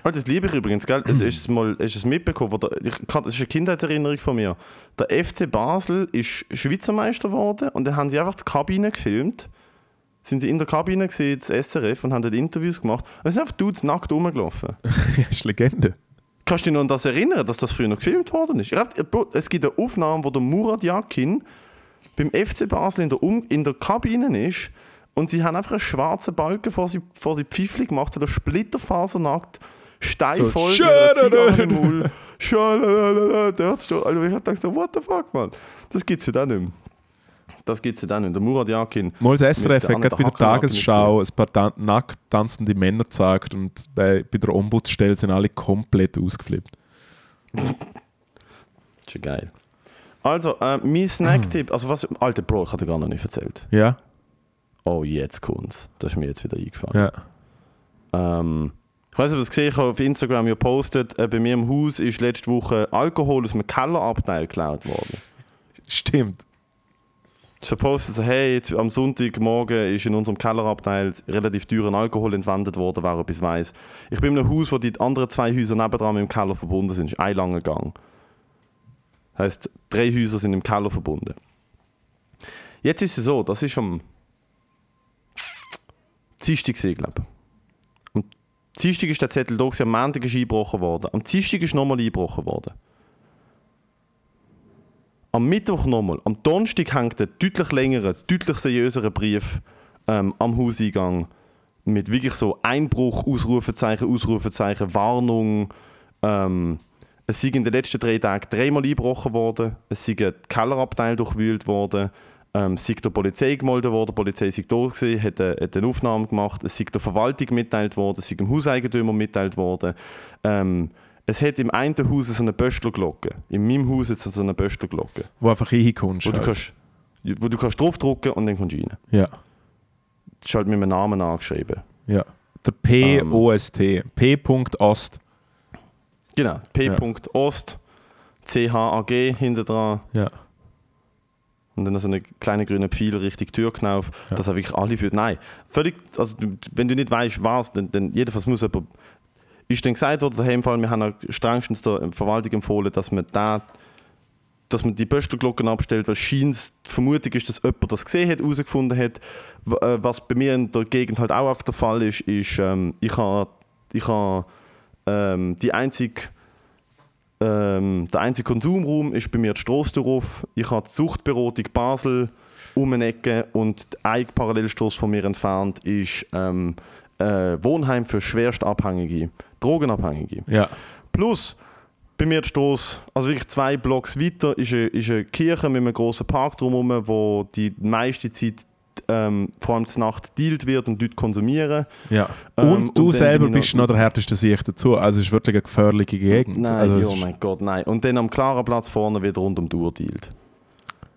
Oh, das liebe ich übrigens, gell? Es ist mal ist es mitbekommen, der, ich, das ist eine Kindheitserinnerung von mir. Der FC Basel ist Schweizer Meister geworden und dann haben sie einfach die Kabine gefilmt. Sind sie in der Kabine gesehen, das SRF, und haben dort Interviews gemacht. Und es sind einfach Dudes nackt rumgelaufen. ja, ist Legende. Kannst du dich noch an das erinnern, dass das früher noch gefilmt worden ist? Es gibt eine Aufnahme, wo der Murat Yakin beim FC Basel in der, um in der Kabine ist und sie haben einfach einen schwarzen Balken vor sie, vor sie Pfiffli gemacht, der splitterfasernackt, steinvoll so, Mund. Dort steht, also ich hab gedacht, what the fuck, man. Das gibt's ja dann nicht mehr. Das gibt es ja dann nicht. Der Murat Yakin. Mal das SRF hat gerade bei der Tagesschau ein paar nackt tanzende Männer gezeigt und bei, bei der Ombudsstelle sind alle komplett ausgeflippt. Schon geil. Also, äh, mein Snacktipp, also was, alter Bro, ich hatte gar noch nicht erzählt. Ja. Oh, jetzt kommt's. Das ist mir jetzt wieder eingefallen. Ja. Ähm, ich weiß nicht, ob ihr das gesehen ich habe auf Instagram ja postet, äh, bei mir im Haus ist letzte Woche Alkohol aus dem Kellerabteil geklaut worden. Stimmt. So postet so, hey, jetzt am Sonntagmorgen ist in unserem Kellerabteil relativ teurer Alkohol entwendet worden, wer etwas weiss. Ich bin in einem Haus, wo die anderen zwei Häuser nebendran mit dem Keller verbunden sind. Das ist ein langer Gang. Das heisst, drei Häuser sind im Keller verbunden. Jetzt ist es so, das ist am Dienstag glaube ich. Am Dienstag ist der Zettel da, am Montag ist eingebrochen worden. Am Dienstag ist nochmal eingebrochen worden. Am Mittwoch nochmal. Am Donnerstag hängt ein deutlich längerer, deutlich seriöserer Brief ähm, am Hauseingang mit wirklich so Einbruch, Ausrufezeichen, Ausrufezeichen, Warnung. Ähm, es sind in den letzten drei Tagen dreimal eingebrochen worden. Es sind ein Kellerabteil durchwühlt worden. Ähm, es ist der Polizei gemeldet worden. Die Polizei ist da gewesen, hat, eine, hat eine Aufnahme gemacht. Es ist der Verwaltung mitteilt worden. Es ist dem Hauseigentümer mitteilt worden. Ähm, es hat im einen Haus so eine Böstlerglocke. In meinem Haus ist es so eine Böstlerglocke. Wo einfach reinkommst. Wo, halt. du kannst, wo du kannst draufdrücken und dann kommst du rein. Ja. Das ist halt mit meinem Namen angeschrieben. Ja. Der P-O-S-T. Um, P.Ost. Genau, P.Ost, CHAG hinter dran. Ja. Und dann so eine kleine grüne Pfeil Richtung Tür knauf, Ja. dass er wirklich alle führt. Nein, völlig, also wenn du nicht weißt, was, dann, dann jedenfalls muss jemand. Ist dann gesagt worden, hey, im Fall, wir haben strengstens der Verwaltung empfohlen, dass man da dass man die Böstlerglocken abstellt, weil scheint die Vermutung ist, dass jemand das gesehen hat, herausgefunden hat. Äh, Was bei mir in der Gegend halt auch oft der Fall ist, ist, ähm, ich habe ich ha, ähm, die einzige ähm, der einzige Konsumraum ist bei mir die Strasse. Ich habe die Suchtberatung Basel um eine Ecke und eine Parallelstrasse von mir entfernt ist ähm, äh, Wohnheim für schwerst Abhängige, Drogenabhängige. Ja. Plus, bei mir Strasse, also wirklich zwei Blocks weiter, ist eine, ist eine Kirche mit einem grossen Park drumherum, wo die meiste Zeit, ähm, vor allem zur Nacht, dealt wird und dort konsumieren. ja. Ähm, und du und selber bist noch- der härteste Sicht dazu. Also es ist wirklich eine gefährliche Gegend. Nein, also, oh mein Gott, nein. Und dann am klaren Platz vorne wird rund um die Uhr dealt.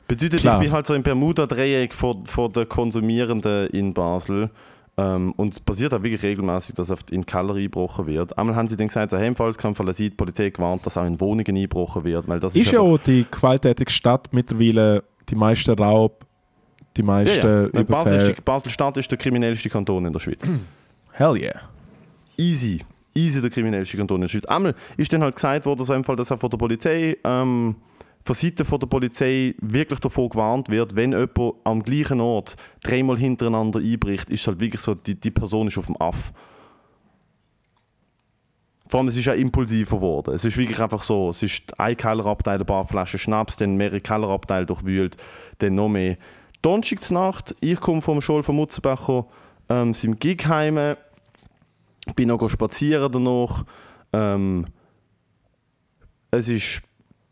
Bedeutet, Klar. ich bin halt so im Bermuda-Dreieck von, von den Konsumierenden in Basel. Ähm, und es passiert auch wirklich regelmäßig, dass oft in Keller eingebrochen wird. Einmal haben sie dann gesagt, so, hey, im Fallskampf hat die Polizei gewarnt, dass auch in Wohnungen eingebrochen wird. Weil das ist, ist ja auch die gewalttätige Stadt mittlerweile die meisten Raub, die ja, meisten ja. Basel, Überfälle. ist die, Basel-Stadt ist der kriminellste Kanton in der Schweiz. Hell yeah. easy. Easy der kriminellste Kanton in der Schweiz. Einmal ist dann halt gesagt worden, so im Fall, dass auch von der Polizei, ähm, von Seiten der Polizei wirklich davor gewarnt wird, wenn jemand am gleichen Ort dreimal hintereinander einbricht, ist halt wirklich so, die, die Person ist auf dem Aff. Vor allem, es ist ja impulsiver geworden. Es ist wirklich einfach so, es ist ein Kellerabteil, ein paar Flaschen Schnaps, dann mehrere Kellerabteile durchwühlt, dann noch mehr. Donnerstagsnacht, ich komme vom Schul von Mutzenbecher, ähm, sind im Gig heim, bin noch spazieren danach. Ähm, es ist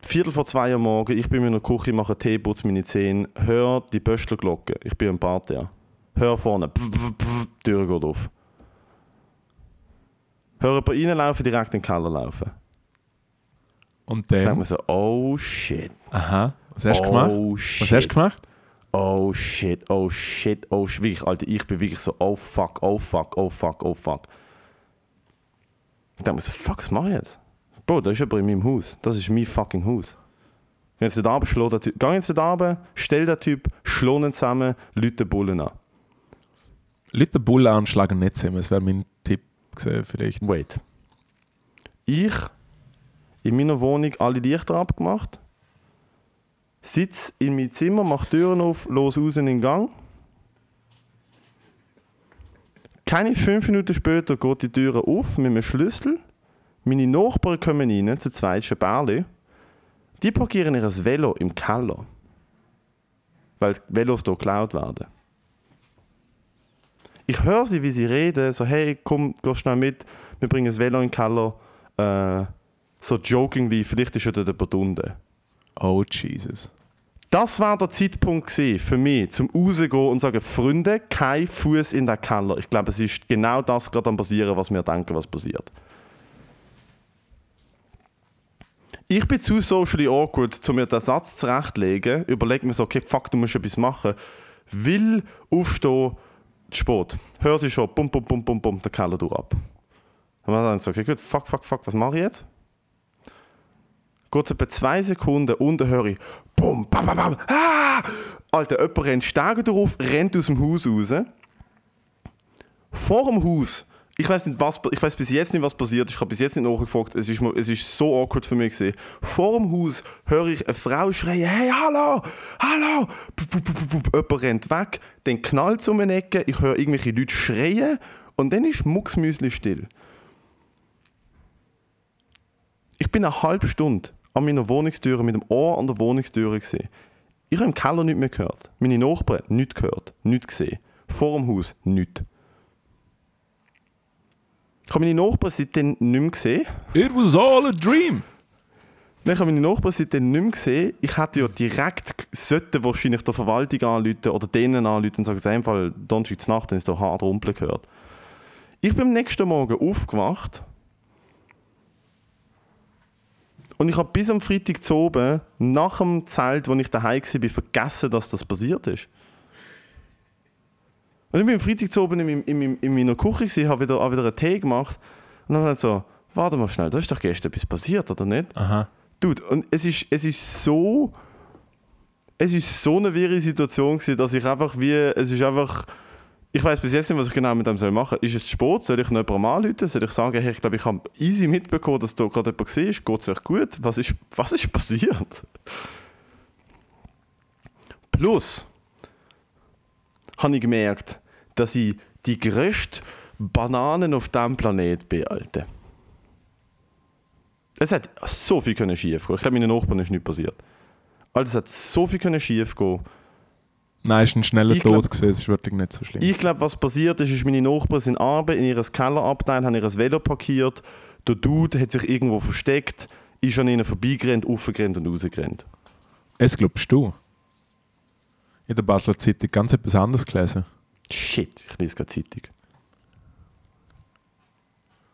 Viertel vor zwei Uhr morgen, ich bin in der Küche, mache Tee, putze meine Zähne, höre die Böstlerglocke. Ich bin im Parterre. Hör vorne, pf, pf, pf, die Tür geht auf. Hör jemanden reinlaufen, direkt in den Keller laufen. Und Dann dann? man so, oh shit, Aha. Was hast du gemacht? oh Was shit, hast du gemacht? oh shit, oh shit, oh shit. Wirklich, Alter, ich bin wirklich so, oh fuck, oh fuck, oh fuck, oh fuck. Dann man so, fuck, was mache ich jetzt? Bro, das ist jemand in meinem Haus. Das ist mein fucking Haus. Geh jetzt da den Typ. Geh jetzt da runter, stell den Typ, schlau ihn zusammen, lüte den Bullen an. Leute den Bullen anschlagen nicht zusammen. Das wäre mein Tipp gewesen, vielleicht. Wait. Ich in meiner Wohnung alle Lichter abgemacht, sitze in meinem Zimmer, mache Türen auf, los raus in den Gang. Keine fünf Minuten später geht die Tür auf mit einem Schlüssel. Meine Nachbarn kommen rein, zu zweit ist ein Bärli. Die parkieren ihr Velo im Keller. Weil die Velos hier geklaut werden. Ich höre sie, wie sie reden, so hey, komm, geh schnell mit, wir bringen das Velo in den Keller. Äh, so jokingly, vielleicht ist ja dort unten. Oh, Jesus. Das war der Zeitpunkt für mich, zum rausgehen und sagen, Freunde, kein Fuß in den Keller. Ich glaube, es ist genau das gerade am passieren, was wir denken, was passiert. Ich bin zu socially awkward, um mir den Satz zurechtlegen. Überlege mir so, okay, fuck, du musst etwas machen. Will aufstehen, spät. Hör sie schon, bum, bum, bum, bum, bum, der Keller durch ab. Und dann so, okay, gut, fuck, fuck, fuck, was mache ich jetzt? Geht etwa zwei Sekunden unten höre ich Bum, bam, bam, bam, ah! Alter, jemand rennt Stege drauf, rennt aus dem Haus raus. Vor dem Haus, ich weiß nicht, was, ich weiß bis jetzt nicht, was passiert ist, ich habe bis jetzt nicht nachgefragt, es ist, es ist so awkward für mich gewesen. Vor dem Haus höre ich eine Frau schreien, hey, hallo, hallo! Jemand rennt weg, dann knallt es um eine Ecke, ich höre irgendwelche Leute schreien und dann ist mucksmüsli still. Ich bin eine halbe Stunde an meiner Wohnungstür mit dem Ohr an der Wohnungstür gesehen. Ich habe im Keller nichts mehr gehört. Meine Nachbarn nichts gehört, nichts gesehen. Vor dem Haus nichts. Ich habe meine Nachbarn seitdem nicht mehr gesehen. It was all a dream. Ich habe meine Nachbarn seitdem nicht mehr gesehen. Ich hätte ja direkt sollte wahrscheinlich der Verwaltung anrufen oder denen anrufen und sagen, in dem Fall Donnerstag Nacht, dann ist da hart rumpeln gehört. Ich bin am nächsten Morgen aufgewacht und ich habe bis am Freitag zu oben, nach dem Zelt, wo ich daheim war, vergessen, dass das passiert ist. Und ich bin am Freitag zu oben in, in, meinem- in meiner Küche, gewesen, habe wieder, hab wieder einen Tee gemacht und dann so, Warte mal schnell, da ist doch gestern etwas passiert, oder nicht? Aha. Dude, und es ist, es ist so. Es ist so eine wirre Situation gewesen, dass ich einfach wie. Es ist einfach. Ich weiß bis jetzt nicht, was ich genau mit dem soll machen soll. Ist es Sport? Soll ich noch jemandem anrufen? Soll ich sagen, hey, ich glaube, ich habe easy mitbekommen, dass da gerade jemand ist? Geht es euch gut? Was ist, was ist passiert? Plus habe ich gemerkt, dass ich die größte Bananen auf diesem Planet bin, Alter. Es hat so viel können schief gehen. Ich glaube, meinen Nachbarn ist nichts passiert. Also es hat so viel können schief gehen. Nein, es ist ein schneller ich Tod gesehen, es ist wirklich nicht so schlimm. Ich glaube, was passiert ist, ist, meine Nachbarn sind Arbeit in ihrem Kellerabteil, haben ihr Velo parkiert. Der Dude hat sich irgendwo versteckt, ist an ihnen vorbeigerannt, aufgerannt und rausgerannt. Es glaubst du? In der Basler Zeitung ganz etwas anderes gelesen. Shit, ich lese keine Zeitung.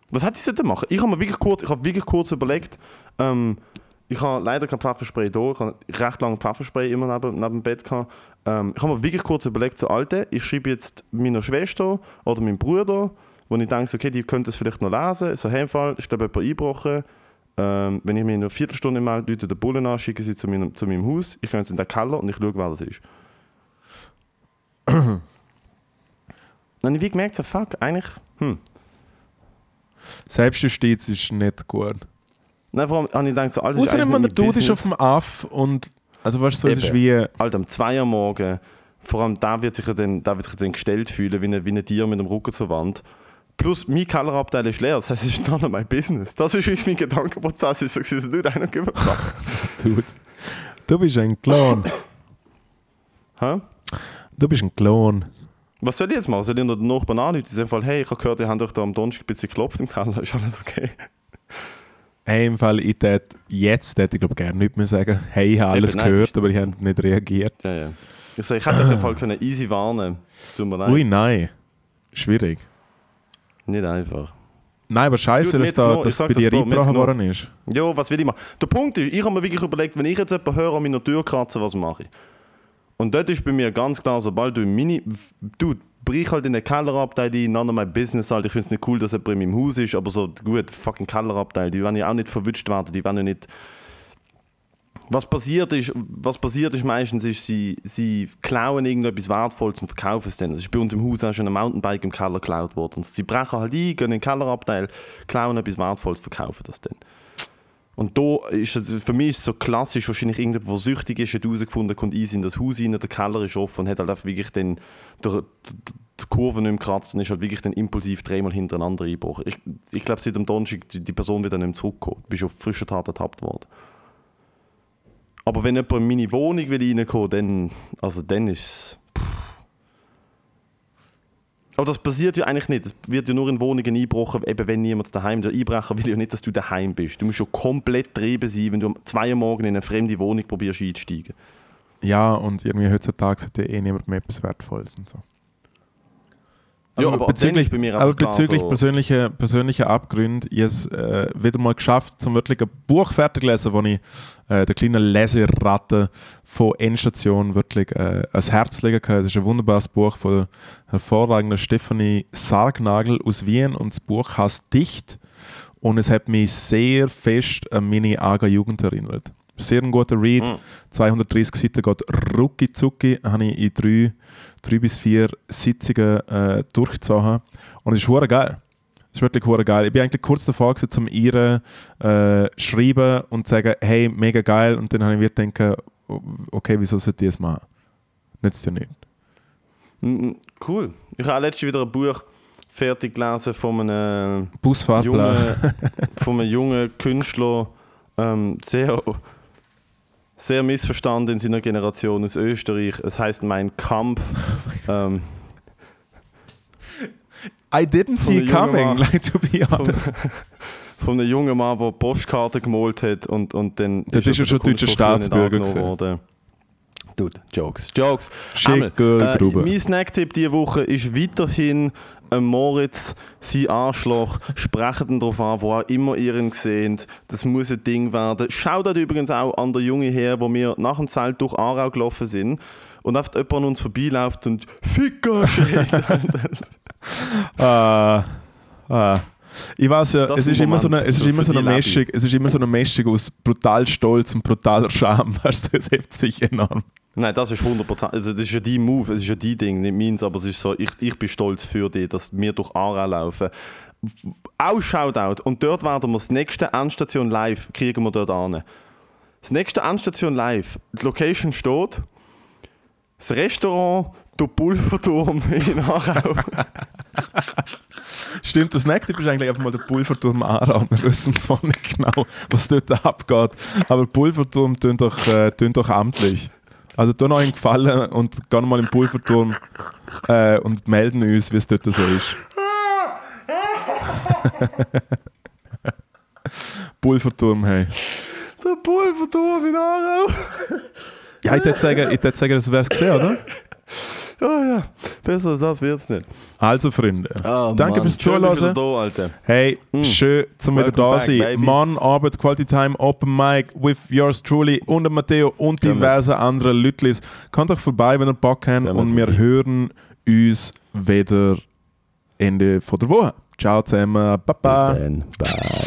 Was hätte ich denn machen? Ich habe mir wirklich kurz, ich habe wirklich kurz überlegt, ähm, ich habe leider kein Pfefferspray da, ich habe recht lange Pfefferspray immer neben, neben dem Bett gehabt. Ähm, ich habe mir wirklich kurz überlegt, so Alte, ich schreibe jetzt meiner Schwester oder meinem Bruder, wo ich denke, okay, die könnte es vielleicht noch lesen, so hey, Fall, ist glaube jemand eingebrochen, ähm, wenn ich mich in einer Viertelstunde melde, Leute den Bullen an, schicken sie zu meinem, zu meinem Haus, ich gehe jetzt in den Keller und ich schaue, wer das ist. Dann habe ich wie gemerkt, so fuck, eigentlich, hm, Selbstjustiz ist nicht gut. Nein, vor allem habe ich gedacht, so, alles Außerdem, wenn der Tod ist auf dem Aff und. Also, weißt du, so, es ist wie. Alter, um 2 Uhr morgen, vor allem da wird sich dann, da wird sich dann gestellt fühlen, wie ein, wie ein Tier mit dem Rücken zur Wand. Plus, mein Kellerabteil ist leer, das heißt, es ist none of my business. Das ist wie mein Gedankenprozess. Ich so, du, da noch gemacht. Dude, du bist ein Clown. Hä? Du bist ein Clown. Was soll ich jetzt machen? Soll ich unter den Nachbarn anrufen? Dem Fall, hey, ich habe gehört, ihr habt euch da am Donnerstag ein bisschen geklopft im Keller. Ist alles okay? Hey, im Fall, ich tät, jetzt hätte ich glaube gerne nicht mehr sagen, hey, ich habe alles Eben, gehört, nein, aber ich habe nicht reagiert. Ja, ja. Ich, sage, ich hätte auf jeden Fall können easy warnen leid. Ui, nein. Schwierig. Nicht einfach. Nein, aber scheiße, dass, da, dass bei dir eingebrochen worden ist. Ja, was will ich machen? Der Punkt ist, ich habe mir wirklich überlegt, wenn ich jetzt jemanden höre an meiner Tür kratzen, was mache ich? Und dort ist bei mir ganz klar, sobald du im Mini. Du, brich halt in den Kellerabteil ein, none of my business halt. Ich finde es nicht cool, dass bei mir im Haus ist, aber so gut, fucking Kellerabteil, die werden ja auch nicht verwünscht werden, die werden ja nicht. Was passiert ist, was passiert ist meistens, ist, sie, sie klauen irgendetwas Wertvolles und verkaufen es dann. Das ist bei uns im Haus auch schon ein Mountainbike im Keller geklaut worden. Sie brechen halt ein, gehen in den Kellerabteil, klauen etwas Wertvolles, verkaufen das dann. Und da ist es, für mich ist so klassisch, wahrscheinlich irgendjemand, der süchtig ist, hat herausgefunden, kommt eins in das Haus rein, der Keller ist offen und hat halt einfach wirklich den, der, die Kurve nicht mehr gekratzt und ist halt wirklich dann impulsiv dreimal hintereinander eingebrochen. Ich, ich glaube, seit dem Donnerstag die, die Person wieder nicht mehr zurückgekommen. Du bist auf frischer Tat ertappt worden. Aber wenn jemand in meine Wohnung will reinkommen, dann, also dann ist es aber das passiert ja eigentlich nicht. Es wird ja nur in Wohnungen eingebrochen, eben wenn niemand daheim ist. Der Einbrecher will ja nicht, dass du daheim bist. Du musst schon komplett treiben sein, wenn du um zwei Uhr morgen in eine fremde Wohnung probierst einzusteigen. Ja, und irgendwie heutzutage hat ja eh niemand mehr etwas Wertvolles und so. Ja, aber bezüglich, bei mir aber bezüglich so persönlicher, persönlicher Abgründe, ich habe es äh, wieder mal geschafft, zum wirklich ein Buch fertig zu lesen, wo ich äh, der kleinen Leseratte von Endstation wirklich äh, ans Herz legen kann. Es ist ein wunderbares Buch von der hervorragenden Stephanie Sargnagel aus Wien und das Buch heißt Dicht und es hat mich sehr fest an meine arge Jugend erinnert. Sehr ein guter Read, mhm. 230 Seiten geht rucki zucki, habe ich in drei drei bis vier Sitzungen äh, durchgezogen. Und es ist hure geil. Es ist wirklich hure geil. Ich bin eigentlich kurz davor gewesen, zum ihr äh, schreiben und sagen, hey, mega geil. Und dann habe ich wieder gedacht, okay, wieso sollte ich das machen? Nützt ja nicht. Mm, mm, cool. Ich habe letztens wieder ein Buch fertig gelesen von einem Busfahrplan. Jungen, von einem jungen Künstler. Ähm, sehr sehr missverstanden in seiner Generation aus Österreich. Es heißt Mein Kampf. ähm, I didn't see it coming, like to be honest. Von, einem jungen Mann, der Postkarten gemalt hat und, und dann das ist, ja schon deutscher Staatsbürger worden. Dude, Jokes. Jokes. Schick, äh, mein Snacktipp diese Woche ist weiterhin Moritz, sein Arschloch, sprechen darauf an, wo auch immer ihr ihn seht. Das muss ein Ding werden. Schaut dort übrigens auch an der Junge her, wo wir nach dem Zelt durch Aarau gelaufen sind und oft jemand an uns vorbeiläuft und Ficker schreit. ah, ah. Ich weiß ja, es ist, immer so eine, es, ist immer so eine Mischung, es ist immer so eine Mischung aus brutal Stolz und brutaler Scham. Weißt du, es hebt sich enorm. Nein, das ist 100%. Also, das ist ja dein Move, es ist ja dein Ding, nicht meins, aber es ist so, ich, ich bin stolz für dich, dass wir durch Aarau laufen. Auch Shoutout. Und dort werden wir das nächste Endstation live, kriegen wir dort an. Das nächste Endstation live, die Location steht, das Restaurant der Pulverturm in Aarau. Stimmt, das nächste ist eigentlich einfach mal der Pulverturm Aarau. Wir wissen zwar nicht genau, was dort abgeht, aber Pulverturm tönt doch, äh, doch amtlich. Also tun euch einen Gefallen und gehen mal im Pulverturm äh, und melden uns, wie es dort so ist. Pulverturm, hey. Der Pulverturm in Aarau. ja, ich würde sagen, ich sagen, das wäre es gesehen, oder? Ja, ja, besser als das wird es nicht. Also, Freunde, oh, danke Mann. fürs Zuhören. Da, Alter. Hey, mm. schön, zum wieder da sein. Mann, Arbeit, Quality Time, Open Mic with yours truly und Matteo und diverse andere Leute. Kommt doch vorbei, wenn ihr Bock habt und wir hören uns wieder Ende von der Woche. Ciao zusammen, Baba. Bis dann. Bye.